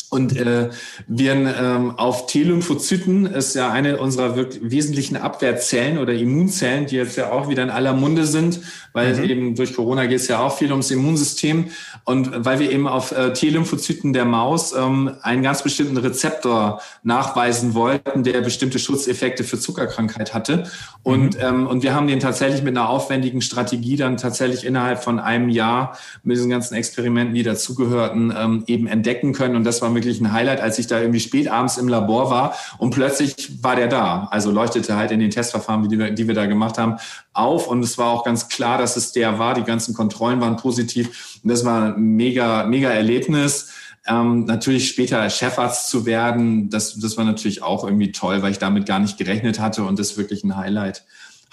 und äh, wir ähm, auf T-Lymphozyten ist ja eine unserer wirklich wesentlichen Abwehrzellen oder Immunzellen, die jetzt ja auch wieder in aller Munde sind, weil mhm. eben durch Corona geht es ja auch viel ums Immunsystem. Und weil wir eben auf äh, T-Lymphozyten der Maus ähm, einen ganz bestimmten Rezeptor nachweisen wollten, der bestimmte Schutzeffekte für Zuckerkrankheit hatte. Und, mhm. ähm, und wir haben den tatsächlich mit einer aufwendigen Strategie dann tatsächlich innerhalb von einem Jahr mit diesen ganzen Experimenten, die dazugehörten, ähm, eben entdecken können. Und das war wirklich ein Highlight, als ich da irgendwie spät abends im Labor war und plötzlich war der da. Also leuchtete halt in den Testverfahren, die wir, die wir da gemacht haben, auf. Und es war auch ganz klar, dass es der war. Die ganzen Kontrollen waren positiv. Und das war ein mega, mega Erlebnis. Ähm, natürlich später Chefarzt zu werden, das, das war natürlich auch irgendwie toll, weil ich damit gar nicht gerechnet hatte und das wirklich ein Highlight.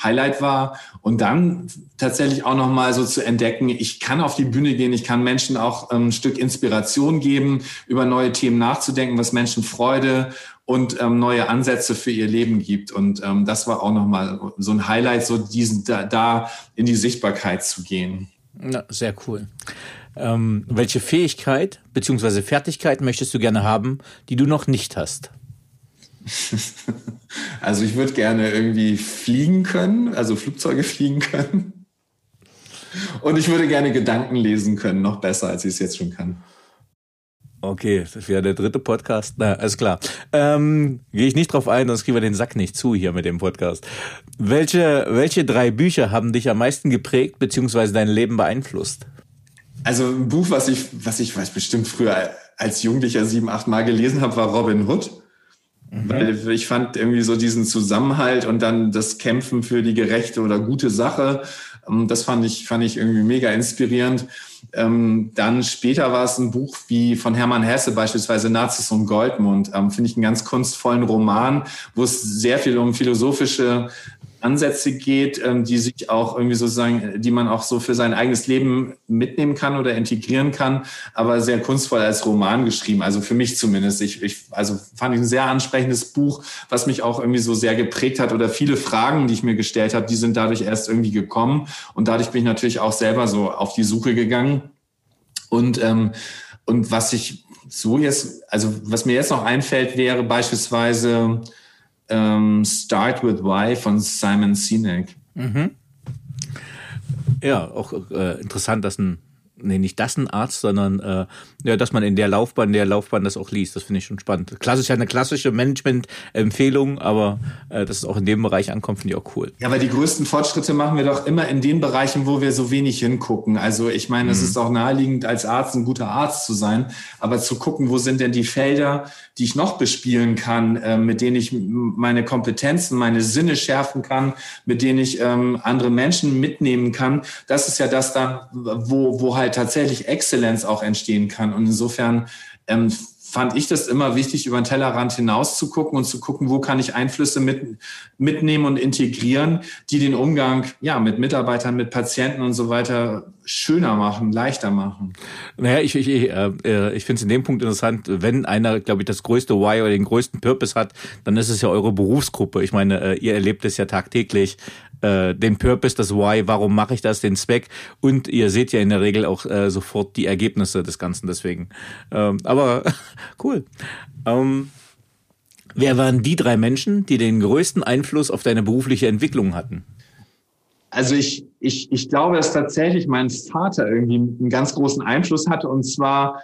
Highlight war. Und dann tatsächlich auch nochmal so zu entdecken, ich kann auf die Bühne gehen, ich kann Menschen auch ähm, ein Stück Inspiration geben, über neue Themen nachzudenken, was Menschen Freude und ähm, neue Ansätze für ihr Leben gibt. Und ähm, das war auch nochmal so ein Highlight, so diesen da, da in die Sichtbarkeit zu gehen. Ja, sehr cool. Ähm, welche Fähigkeit bzw. Fertigkeit möchtest du gerne haben, die du noch nicht hast? Also ich würde gerne irgendwie fliegen können, also Flugzeuge fliegen können. Und ich würde gerne Gedanken lesen können, noch besser, als ich es jetzt schon kann. Okay, das wäre der dritte Podcast. Na, alles klar. Ähm, Gehe ich nicht drauf ein, sonst kriegen wir den Sack nicht zu hier mit dem Podcast. Welche, welche drei Bücher haben dich am meisten geprägt bzw. dein Leben beeinflusst? Also ein Buch, was ich, was ich weiß, bestimmt früher als Jugendlicher sieben, acht Mal gelesen habe, war Robin Hood. Mhm. Weil ich fand irgendwie so diesen Zusammenhalt und dann das Kämpfen für die gerechte oder gute Sache, ähm, das fand ich, fand ich irgendwie mega inspirierend. Ähm, dann später war es ein Buch wie von Hermann Hesse beispielsweise Nazis und Goldmund. Ähm, Finde ich einen ganz kunstvollen Roman, wo es sehr viel um philosophische Ansätze geht, ähm, die sich auch irgendwie sozusagen, die man auch so für sein eigenes Leben mitnehmen kann oder integrieren kann, aber sehr kunstvoll als Roman geschrieben. Also für mich zumindest. Ich, ich also fand ich ein sehr ansprechendes Buch, was mich auch irgendwie so sehr geprägt hat oder viele Fragen, die ich mir gestellt habe, die sind dadurch erst irgendwie gekommen und dadurch bin ich natürlich auch selber so auf die Suche gegangen und ähm, und was ich so jetzt, also was mir jetzt noch einfällt, wäre beispielsweise ähm, Start with Why von Simon Sinek. Mhm. Ja, auch äh, interessant, dass ein nee, nicht das ein Arzt, sondern äh, ja, dass man in der Laufbahn, der Laufbahn das auch liest. Das finde ich schon spannend. Klassisch eine klassische Management-Empfehlung, aber äh, dass es auch in dem Bereich ankommt, finde ich auch cool. Ja, aber die größten Fortschritte machen wir doch immer in den Bereichen, wo wir so wenig hingucken. Also ich meine, mhm. es ist auch naheliegend, als Arzt ein guter Arzt zu sein, aber zu gucken, wo sind denn die Felder, die ich noch bespielen kann, äh, mit denen ich meine Kompetenzen, meine Sinne schärfen kann, mit denen ich ähm, andere Menschen mitnehmen kann. Das ist ja das dann, wo, wo halt halt tatsächlich Exzellenz auch entstehen kann. Und insofern ähm, fand ich das immer wichtig, über den Tellerrand hinaus zu gucken und zu gucken, wo kann ich Einflüsse mit, mitnehmen und integrieren, die den Umgang ja, mit Mitarbeitern, mit Patienten und so weiter schöner machen, leichter machen. Naja, ich, ich, ich, äh, ich finde es in dem Punkt interessant, wenn einer, glaube ich, das größte Why oder den größten Purpose hat, dann ist es ja eure Berufsgruppe. Ich meine, äh, ihr erlebt es ja tagtäglich, äh, den Purpose, das Why, warum mache ich das, den Zweck und ihr seht ja in der Regel auch äh, sofort die Ergebnisse des Ganzen deswegen. Ähm, aber cool. Ähm, wer waren die drei Menschen, die den größten Einfluss auf deine berufliche Entwicklung hatten? Also ich, ich, ich glaube, dass tatsächlich mein Vater irgendwie einen ganz großen Einfluss hatte und zwar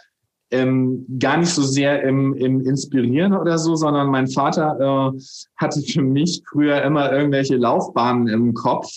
ähm, gar nicht so sehr im, im Inspirieren oder so, sondern mein Vater äh, hatte für mich früher immer irgendwelche Laufbahnen im Kopf,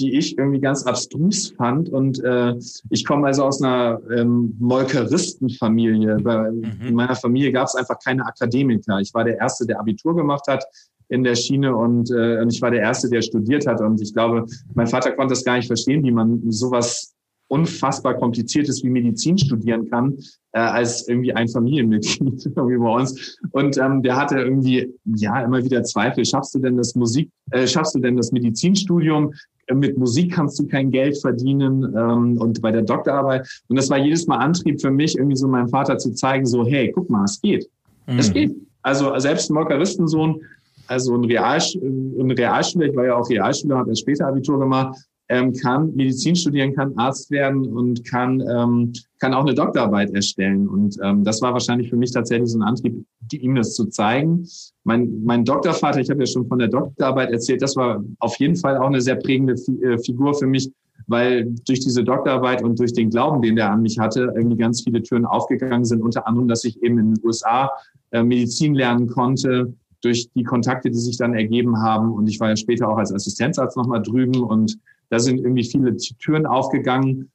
die ich irgendwie ganz abstrus fand. Und äh, ich komme also aus einer ähm, Molkeristenfamilie. Mhm. In meiner Familie gab es einfach keine Akademiker. Ich war der Erste, der Abitur gemacht hat in der Schiene und, äh, und ich war der Erste, der studiert hat. Und ich glaube, mein Vater konnte es gar nicht verstehen, wie man sowas unfassbar kompliziertes wie Medizin studieren kann, äh, als irgendwie ein Familienmitglied irgendwie bei uns. Und ähm, der hatte irgendwie ja immer wieder Zweifel. Schaffst du denn das Musik, äh, schaffst du denn das Medizinstudium? Äh, mit Musik kannst du kein Geld verdienen ähm, und bei der Doktorarbeit. Und das war jedes Mal Antrieb für mich, irgendwie so meinem Vater zu zeigen, so, hey, guck mal, es geht. Mhm. Es geht. Also selbst ein Molkeristensohn, also ein, Realsch ein Realschüler, ich war ja auch Realschüler, habe erst später Abitur gemacht, ähm, kann Medizin studieren, kann Arzt werden und kann, ähm, kann auch eine Doktorarbeit erstellen. Und ähm, das war wahrscheinlich für mich tatsächlich so ein Antrieb, ihm das zu zeigen. Mein, mein Doktorvater, ich habe ja schon von der Doktorarbeit erzählt, das war auf jeden Fall auch eine sehr prägende äh, Figur für mich, weil durch diese Doktorarbeit und durch den Glauben, den der an mich hatte, irgendwie ganz viele Türen aufgegangen sind. Unter anderem, dass ich eben in den USA äh, Medizin lernen konnte, durch die Kontakte, die sich dann ergeben haben. Und ich war ja später auch als Assistenzarzt nochmal drüben und da sind irgendwie viele Türen aufgegangen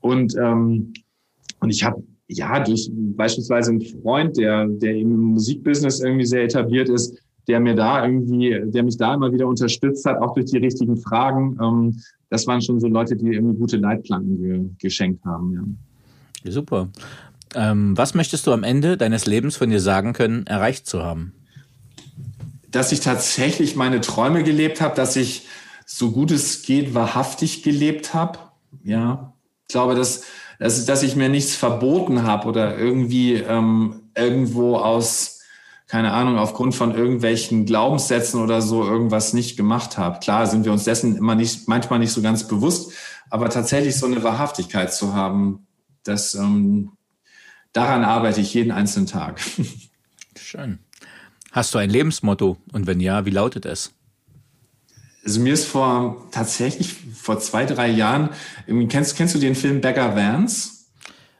und ähm, und ich habe ja durch beispielsweise einen Freund, der der im Musikbusiness irgendwie sehr etabliert ist, der mir da irgendwie, der mich da immer wieder unterstützt hat, auch durch die richtigen Fragen. Ähm, das waren schon so Leute, die irgendwie gute Leitplanken ge geschenkt haben. Ja. Super. Ähm, was möchtest du am Ende deines Lebens von dir sagen können, erreicht zu haben? Dass ich tatsächlich meine Träume gelebt habe, dass ich so gut es geht wahrhaftig gelebt habe. Ja, ich glaube, dass, dass, dass ich mir nichts verboten habe oder irgendwie ähm, irgendwo aus, keine Ahnung, aufgrund von irgendwelchen Glaubenssätzen oder so irgendwas nicht gemacht habe. Klar sind wir uns dessen immer nicht, manchmal nicht so ganz bewusst, aber tatsächlich so eine Wahrhaftigkeit zu haben, das, ähm, daran arbeite ich jeden einzelnen Tag. Schön. Hast du ein Lebensmotto? Und wenn ja, wie lautet es? Also mir ist vor tatsächlich vor zwei, drei Jahren, kennst, kennst du den Film Beggar Vance?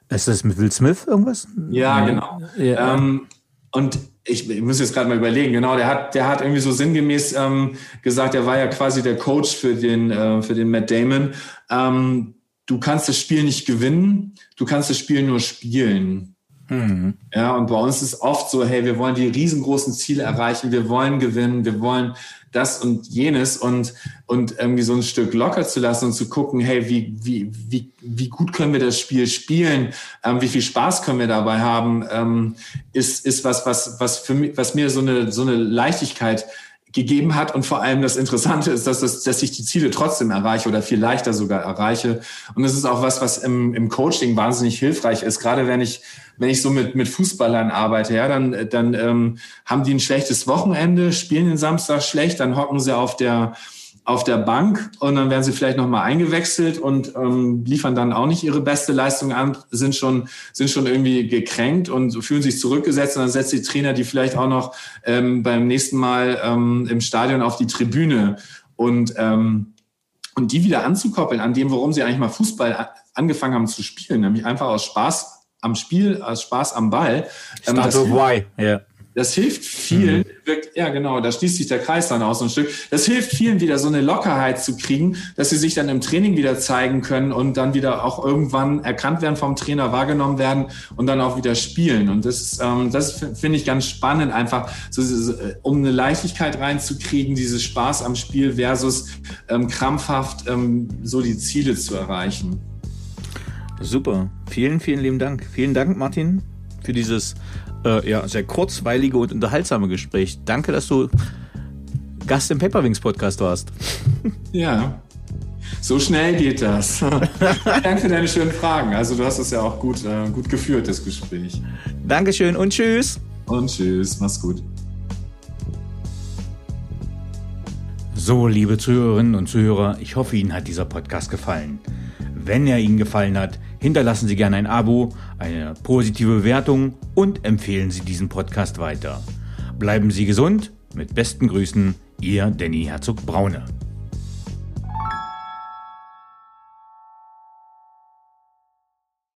Ist das mit Will Smith irgendwas? Ja, genau. Ja. Ähm, und ich, ich muss jetzt gerade mal überlegen, genau, der hat, der hat irgendwie so sinngemäß ähm, gesagt, er war ja quasi der Coach für den, äh, für den Matt Damon. Ähm, du kannst das Spiel nicht gewinnen, du kannst das Spiel nur spielen. Mhm. Ja, und bei uns ist oft so, hey, wir wollen die riesengroßen Ziele erreichen, wir wollen gewinnen, wir wollen das und jenes und, und irgendwie so ein Stück locker zu lassen und zu gucken, hey, wie, wie, wie, wie gut können wir das Spiel spielen, ähm, wie viel Spaß können wir dabei haben, ähm, ist, ist was, was, was für mich, was mir so eine, so eine Leichtigkeit gegeben hat. Und vor allem das Interessante ist, dass, das, dass ich die Ziele trotzdem erreiche oder viel leichter sogar erreiche. Und das ist auch was, was im, im Coaching wahnsinnig hilfreich ist. Gerade wenn ich wenn ich so mit, mit Fußballern arbeite, ja, dann, dann ähm, haben die ein schlechtes Wochenende, spielen den Samstag schlecht, dann hocken sie auf der, auf der Bank und dann werden sie vielleicht nochmal eingewechselt und ähm, liefern dann auch nicht ihre beste Leistung an, sind schon, sind schon irgendwie gekränkt und fühlen sich zurückgesetzt und dann setzt die Trainer die vielleicht auch noch ähm, beim nächsten Mal ähm, im Stadion auf die Tribüne und ähm, und die wieder anzukoppeln an dem, warum sie eigentlich mal Fußball angefangen haben zu spielen, nämlich einfach aus Spaß am Spiel, als Spaß am Ball. Ähm, Start of why, ja. Das hilft vielen, mhm. wirkt, ja genau, da schließt sich der Kreis dann aus so ein Stück. Das hilft vielen wieder so eine Lockerheit zu kriegen, dass sie sich dann im Training wieder zeigen können und dann wieder auch irgendwann erkannt werden vom Trainer, wahrgenommen werden und dann auch wieder spielen. Und das, ähm, das finde ich ganz spannend, einfach so, um eine Leichtigkeit reinzukriegen, dieses Spaß am Spiel versus ähm, krampfhaft ähm, so die Ziele zu erreichen. Super. Vielen, vielen lieben Dank. Vielen Dank, Martin, für dieses äh, ja, sehr kurzweilige und unterhaltsame Gespräch. Danke, dass du Gast im Paperwings Podcast warst. Ja, so schnell geht das. Danke für deine schönen Fragen. Also du hast es ja auch gut, äh, gut geführt, das Gespräch. Dankeschön und tschüss. Und tschüss, mach's gut. So, liebe Zuhörerinnen und Zuhörer, ich hoffe, Ihnen hat dieser Podcast gefallen. Wenn er Ihnen gefallen hat, hinterlassen Sie gerne ein Abo, eine positive Bewertung und empfehlen Sie diesen Podcast weiter. Bleiben Sie gesund. Mit besten Grüßen, Ihr Danny Herzog Braune.